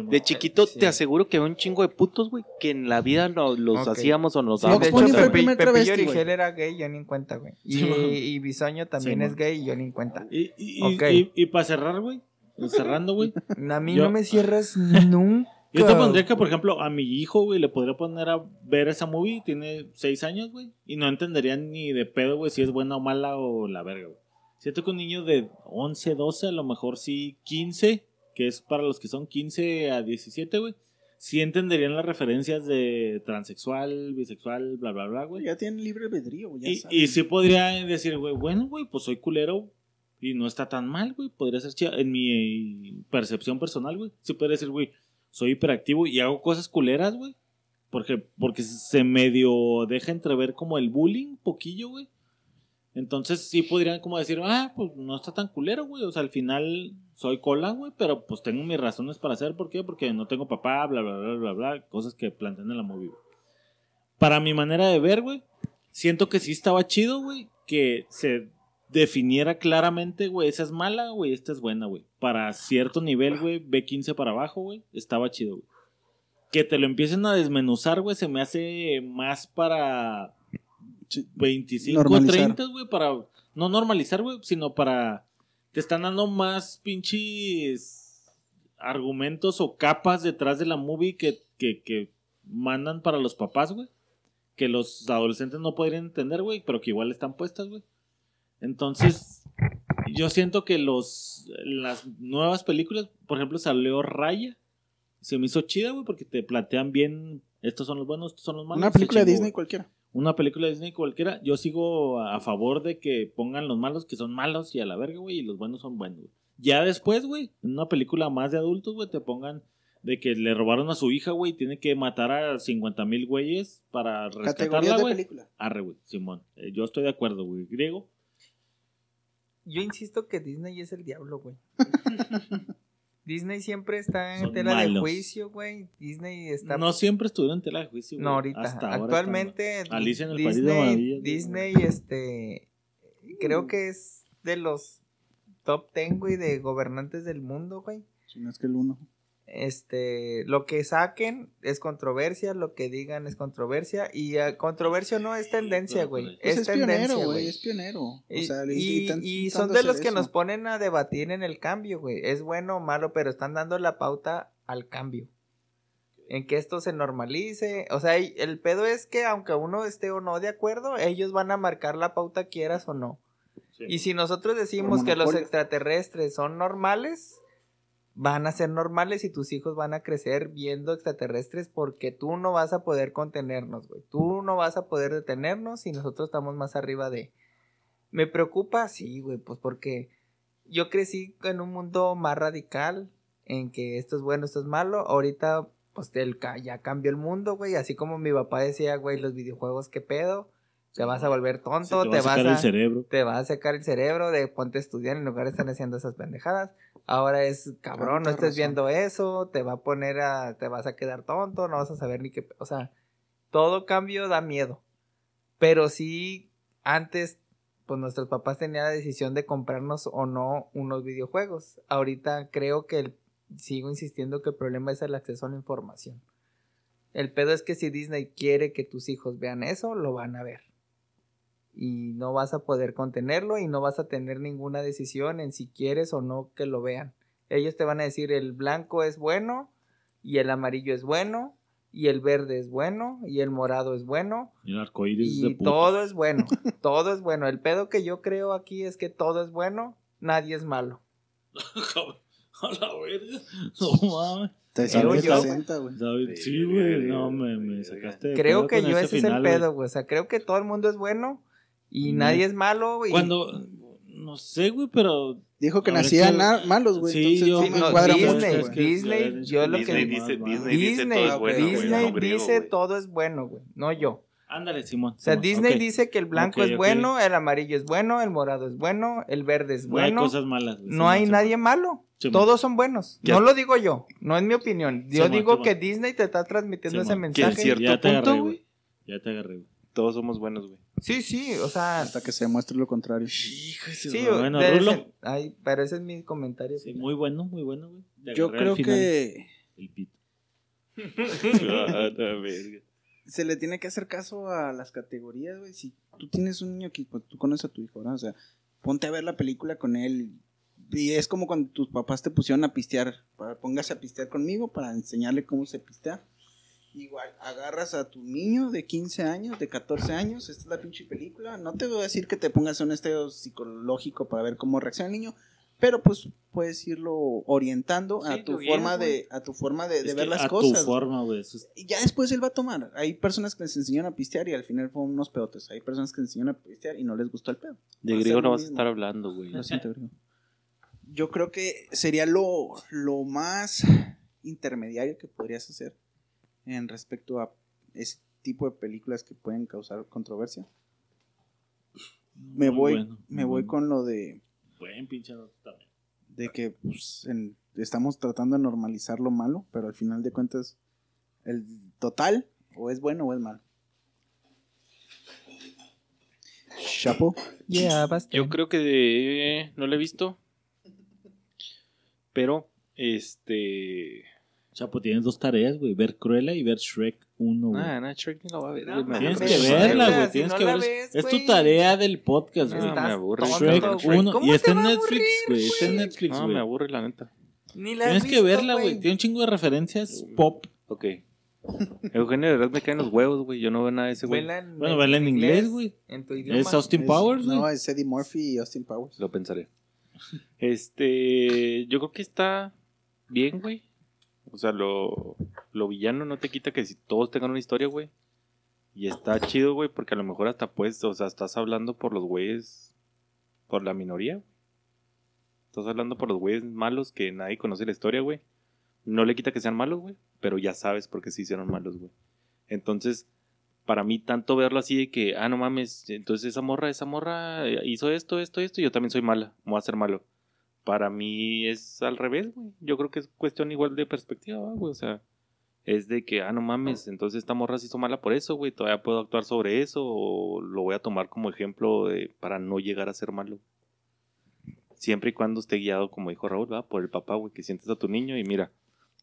De chiquito Sí. te aseguro que había un chingo de putos, güey, que en la vida lo- los Ok. hacíamos o nos Sí, dábamos de hecho, Pepe- Pepillo. Origel era gay, yo ni en cuenta, güey. Y, Sí, man. y Bisoño también Sí, es gay, yo ni en cuenta. Y, y, Ok. y, y para cerrar, güey. Cerrando, güey. A mí Yo- no me cierras nunca. Yo te pondría que, por ejemplo, a mi hijo, güey, le podría poner a ver esa movie. Tiene seis años, güey. Y no entendería ni de pedo, güey, si es buena o mala o la verga, güey. Siento que un niño de 11, 12, a lo mejor sí 15, que es para los que son 15 a 17, güey. Sí entenderían las referencias de transexual, bisexual, bla, bla, bla, güey. Ya tienen libre albedrío, güey, ya Y, saben. y sí podría decir, güey, bueno, güey, pues soy culero y no está tan mal, güey. Podría ser chida. En mi percepción personal, güey. Sí podría decir, güey, soy hiperactivo y hago cosas culeras, güey. Porque, porque se medio deja entrever como el bullying, poquillo, güey. Entonces sí podrían como decir, ah, pues no está tan culero, güey. O sea, al final soy cola, güey, pero pues tengo mis razones para hacer. ¿Por qué? Porque no tengo papá, bla, bla, bla, bla, bla. Cosas que plantean en la movie, güey. Para mi manera de ver, güey, siento que sí estaba chido, güey, que se definiera claramente, güey, esa es mala, güey, esta es buena, güey. Para cierto nivel, güey, B15 para abajo, güey, estaba chido, güey. Que te lo empiecen a desmenuzar, güey, se me hace más para. 25, Normalizar. 30, güey, para no normalizar, güey, sino para te están dando más pinches argumentos o capas detrás de la movie que, que, que mandan para los papás, güey. Que los adolescentes no podrían entender, güey, pero que igual están puestas, güey. Entonces, yo siento que los las nuevas películas, por ejemplo, salió Raya. Se me hizo chida, güey, porque te plantean bien, estos son los buenos, estos son los malos. Una película de Disney cualquiera. Una película de Disney cualquiera, yo sigo a favor de que pongan los malos que son malos y a la verga, güey, y los buenos son buenos, güey. Ya después, güey, en una película más de adultos, güey, te pongan de que le robaron a su hija, güey, y tiene que matar a 50 mil güeyes para rescatarla, güey. película. Arre, güey, Simón. Eh, yo estoy de acuerdo, güey. Griego. Yo insisto que Disney es el diablo, güey. <laughs> Disney siempre está en Son tela de malos. juicio, güey. Disney está. No siempre estuvieron en tela de juicio, güey. No, ahorita. Hasta ahora Actualmente, güey. Alicia en el País de Disney, güey. Disney, <laughs> este. Creo que es de los top 10, güey, de gobernantes del mundo, güey. Si no es que el uno. Este, lo que saquen es controversia, lo que digan es controversia y eh, controversia no es tendencia, güey. Pues es, es, tendencia, pionero, güey. Es pionero. O Y, sea, y- son de los que eso. nos ponen a debatir en el cambio, güey. Es bueno o malo, pero están dando la pauta al cambio. En que esto se normalice. O sea, el pedo es que aunque uno esté o no de acuerdo, ellos van a marcar la pauta quieras o no. Y si nosotros decimos que los extraterrestres son normales, van a ser normales y tus hijos van a crecer viendo extraterrestres porque tú no vas a poder contenernos, güey. Tú no vas a poder detenernos y nosotros estamos más arriba de... ¿Me preocupa? Sí, güey, pues porque yo crecí en un mundo más radical en que esto es bueno, esto es malo. Ahorita, pues el, ya cambió el mundo, güey. Así como mi papá decía, güey, los videojuegos, ¿qué pedo? Te vas a volver tonto, te te, a vas sacar a el cerebro. te va a secar el cerebro de ponte a estudiar en lugar de estar haciendo esas pendejadas. Ahora es cabrón, no estés razón. viendo eso, te va a poner a, te vas a quedar tonto, no vas a saber ni qué, o sea, todo cambio da miedo. Pero sí, antes, pues nuestros papás tenían la decisión de comprarnos o no unos videojuegos. Ahorita creo que el- sigo insistiendo que el problema es el acceso a la información. El pedo es que si Disney quiere que tus hijos vean eso, lo van a ver y no vas a poder contenerlo y no vas a tener ninguna decisión en si quieres o no que lo vean. Ellos te van a decir el blanco es bueno y el amarillo es bueno y el verde es bueno y el morado es bueno Y el arcoíris de y puta. todo es <laughs> bueno, todo es bueno. El pedo que yo creo aquí es que todo es bueno, nadie es malo. <laughs> A la verga. No <laughs> mames. Te Creo yo, 60, güey. Sí, güey. No, me, me sacaste. de Creo que yo ese ese es el pedo, güey. O sea, creo que todo el mundo es bueno y Mm. nadie es malo. Y... Cuando. No sé, güey, pero. Dijo que nacían ¿qué- na- malos, güey. Sí, entonces yo- no Sí, me no, cuadra Disney, mucho, Es güey. que Disney, la- yo lo Disney que- dice, Disney dice Disney, todo es bueno, güey, Disney no griego, dice güey. todo es bueno, güey. No yo. Ándale, Simón. O sea, Simón, Disney dice que el blanco es bueno, el amarillo es bueno, el morado es bueno, el verde es No hay bueno. cosas malas. güey, No Simón, hay Simón. nadie malo. Simón. Todos son buenos. Ya. No lo digo yo, no es mi opinión. Yo Simón, digo Simón. que Disney te está transmitiendo ese Simón. Que en mensaje. cierto Ya te punto, agarré, güey. güey. Ya te agarré, güey. Todos somos buenos, güey. Sí, sí, o sea, Hasta que se demuestre lo contrario. Hijo de su- sí, bueno, Rulo. ese- ay, pero ese es mi comentario. Sí, muy bueno, muy bueno, güey. Te Yo creo que El pito. <laughs> Ah, se le tiene que hacer caso a las categorías, güey. Si tú tienes un niño que pues, tú conoces a tu hijo, ¿verdad? O sea, ponte a ver la película con él. Y es como cuando tus papás te pusieron a pistear. Para, póngase a pistear conmigo para enseñarle cómo se pistea. Igual, agarras a tu niño de 15 años, de 14 años, esta es la pinche película. No te voy a decir que te pongas un estado psicológico para ver cómo reacciona el niño, pero pues puedes irlo orientando a tu forma de a tu forma de, ver las a cosas. tu forma, güey. ya después él va a tomar. Hay personas que les enseñan a pistear y al final fueron unos pedotes. Hay personas que les enseñan a pistear y no les gustó el pedo. De Va a griego no vas a estar hablando, güey. Lo siento, griego. Yo creo que sería lo, lo más intermediario que podrías hacer en respecto a ese tipo de películas que pueden causar controversia. Me Muy voy, bueno, me voy bueno. con lo de, Buen pinche también. de que pues, en- estamos tratando de normalizar lo malo, pero al final de cuentas, el total o es bueno o es malo. Chapo. Yeah. Yo creo que de- no lo he visto. Pero, este. Chapo, tienes dos tareas, güey. Ver Cruella y ver Shrek 1, güey. Nada, Shrek ni lo va a ver. No, güey, Tienes que güey. verla, Si güey. no que la verla. ves, Es tu güey. tarea del podcast, No, güey. me aburre. Shrek güey. 1 ¿Cómo y está en Netflix, güey. Está en güey? Netflix, No, me güey. aburre, la neta. Ni la Tienes que verla, güey. Tiene un chingo de referencias pop. Ok. Eugenio, de verdad me caen los huevos, güey. Yo no veo nada de ese güey. Bueno, vela en inglés, güey. En tu idioma. Es Austin Powers, güey. No, es Eddie Murphy y Austin Powers. Lo pensaré. <laughs> Este. Yo creo que está bien, güey. O sea, lo, lo villano no te quita que si todos tengan una historia, güey. Y está chido, güey, porque a lo mejor hasta pues, o sea, estás hablando por los güeyes, por la minoría. Estás hablando por los güeyes malos que nadie conoce la historia, güey. No le quita que sean malos, güey, pero ya sabes por qué se hicieron malos, güey. Entonces, para mí, tanto verlo así de que, ah, no mames, entonces esa morra, esa morra eh, hizo esto, esto, esto, y yo también soy mala, voy a ser malo. Para mí es al revés, güey. Yo creo que es cuestión igual de perspectiva, ¿va, güey. O sea, es de que, ah, no mames, entonces esta morra se hizo mala por eso, güey. Todavía puedo actuar sobre eso o lo voy a tomar como ejemplo de- para no llegar a ser malo. Siempre y cuando esté guiado, como dijo Raúl, ¿va? por el papá, güey, que sientes a tu niño y mira,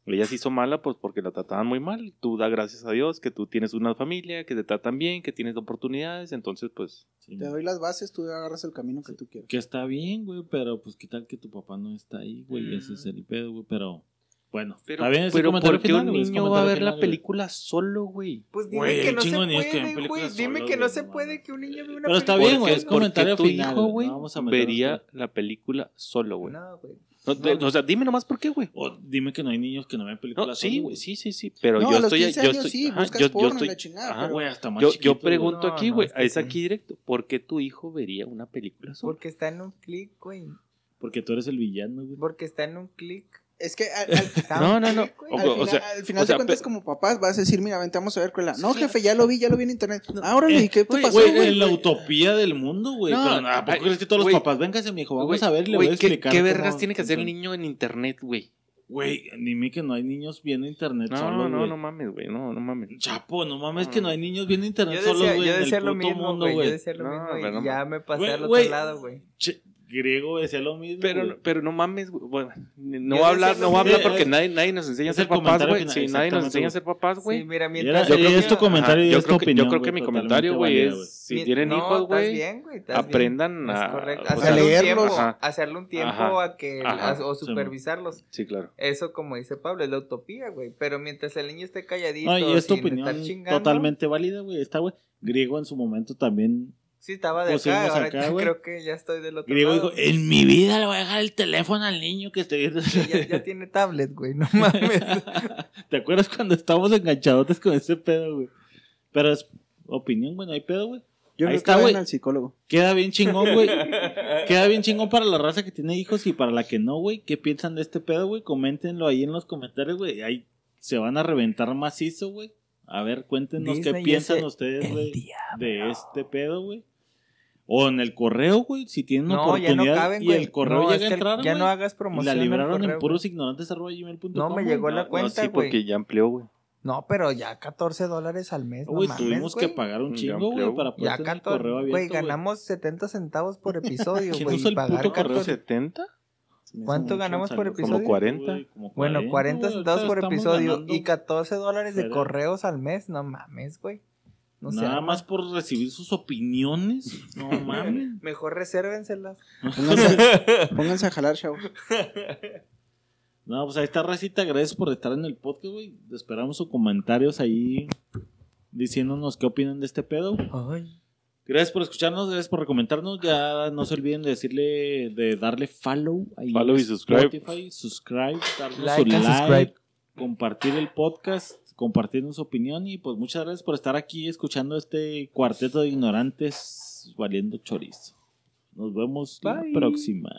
ella se hizo mala pues porque la trataban muy mal. Tú da gracias a Dios que tú tienes una familia, que te tratan bien, que tienes oportunidades, entonces pues Sí, Te doy las bases, tú agarras el camino que tú quieras. Que está bien, güey, pero pues qué tal que tu papá no está ahí, güey, ese es el pedo, güey, pero bueno, Pero, está bien pero ¿por qué final, un niño va a ver la güey. película solo, güey? Pues dime Güey, que no se puede, güey. Dime que no se puede que un niño vea una Pero está película bien, güey, es comentario final, hijo, güey, güey, no vamos a meternos vería la película solo, güey. No, güey. No, de- o sea, dime nomás por qué, güey. O dime que no hay niños que no ven películas No, sí, güey. sí, sí, sí, pero No, yo a los estoy 15 yo años estoy, sí, ajá, buscas yo, yo estoy la chingada, ajá, pero- Güey, hasta más yo, chiquito, yo pregunto No, aquí, güey, es a que es aquí directo, ¿por qué tu hijo vería una película solo? Porque está en un clic, güey. Porque tú eres el villano, güey. Porque está en un clic. Es que al, al- <laughs> No, no, no. O- al o final, sea, al final o sea, de cuentas, como papás, vas a decir, mira, vente, vamos a ver cuál No, jefe, ya lo vi, ya lo vi en internet. Ahora, Eh, ¿y qué pasó, Güey, güey? en la utopía del mundo, güey. No, pero, ¿A poco crees que todos los papás, véngase, mi hijo, vamos Güey, a ver, le voy a güey, ¿qué- explicar. ¿Qué, cómo vergas tiene que hacer el niño en internet, güey? Güey, dime que no hay niños viendo internet No, solos, no, güey. no mames, güey, no, no mames. Chapo, no mames que no hay niños viendo internet Yo solos, decía, güey. yo decía lo mismo, mundo, güey. Yo decía lo No, mismo y no. ya me pasé al otro lado, güey. Griego decía lo mismo. Pero, güey. pero no mames, güey. Bueno, no voy a hablar, no voy a hablar porque nadie, nadie nos enseña a ser papás, güey. Sí, nadie nos enseña a ser papás, güey. Sí, mira, mientras Yo creo que es tu niño- comentario y yo es tu creo que, opinión, yo creo güey, que mi comentario, güey, es si tienen hijos, güey, aprendan a, leerlos. hacerle un tiempo a que o supervisarlos. Sí, claro. Eso, como dice Pablo, es la utopía, güey. Pero mientras el niño esté calladito, y es tu sin opinión estar chingando, totalmente válida, güey. Está, güey. Griego en su momento también. Sí, estaba de acá, ahora acá, <laughs> creo que ya estoy del otro Griego lado. dijo, en mi vida le voy a dejar el teléfono al niño que viendo. Sí, ya, ya tiene tablet, güey, no mames. <laughs> ¿Te acuerdas cuando estábamos enganchadotes con ese pedo, güey? Pero es opinión, güey, no hay pedo, güey. Yo Ahí creo está, güey. al psicólogo. Queda bien chingón, güey. <laughs> Queda bien chingón para la raza que tiene hijos y para la que no, güey. ¿Qué piensan de este pedo, güey? Coméntenlo ahí en los comentarios, güey. Ahí se van a reventar macizo, güey. A ver, cuéntenos qué piensan ustedes, güey, de este pedo, güey. O en el correo, güey, si tienen No, ya oportunidad no caben, y güey. el correo No, es llega a que entrar, Ya güey, no hagas promoción. la libraron en correo, puros ignorantes arroba gmail.com, No, me güey. llegó la No, cuenta, No, sí, güey. porque ya amplió, güey. No, pero ya 14 dólares al mes, no Güey, mames, tuvimos güey. que pagar un Ya chingo, güey, para poder Ya tener el 14, correo abierto, güey, ganamos 70 centavos por <laughs> episodio, ¿Quién güey. usa el pagar puto correo? 14 ¿70? ¿Cuánto ganamos por Como episodio? 40. güey, como Bueno, 40 güey, centavos por episodio ganando y 14 dólares de correos al mes, no mames, güey. No sé. Nada más por recibir sus opiniones. No <laughs> mames. Mejor resérvenselas. Pónganse, <laughs> pónganse a jalar, chavos. No, pues ahí está, Racita. Gracias por estar en el podcast, güey. Esperamos sus comentarios ahí diciéndonos qué opinan de este pedo. Ay. Gracias por escucharnos, gracias por recomendarnos. Ya no se olviden de decirle, de darle follow ahí Follow y subscribe. Spotify, subscribe, darle Like su like, subscribe. compartir el podcast, compartir su opinión y pues muchas gracias por estar aquí escuchando este cuarteto de ignorantes valiendo chorizo. Nos vemos la próxima.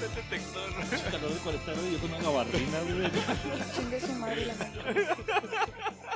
Reprobamos en matemáticas. Calor de 40 grados y yo con una gabardina, güey. Chingue su madre la madre. <laughs>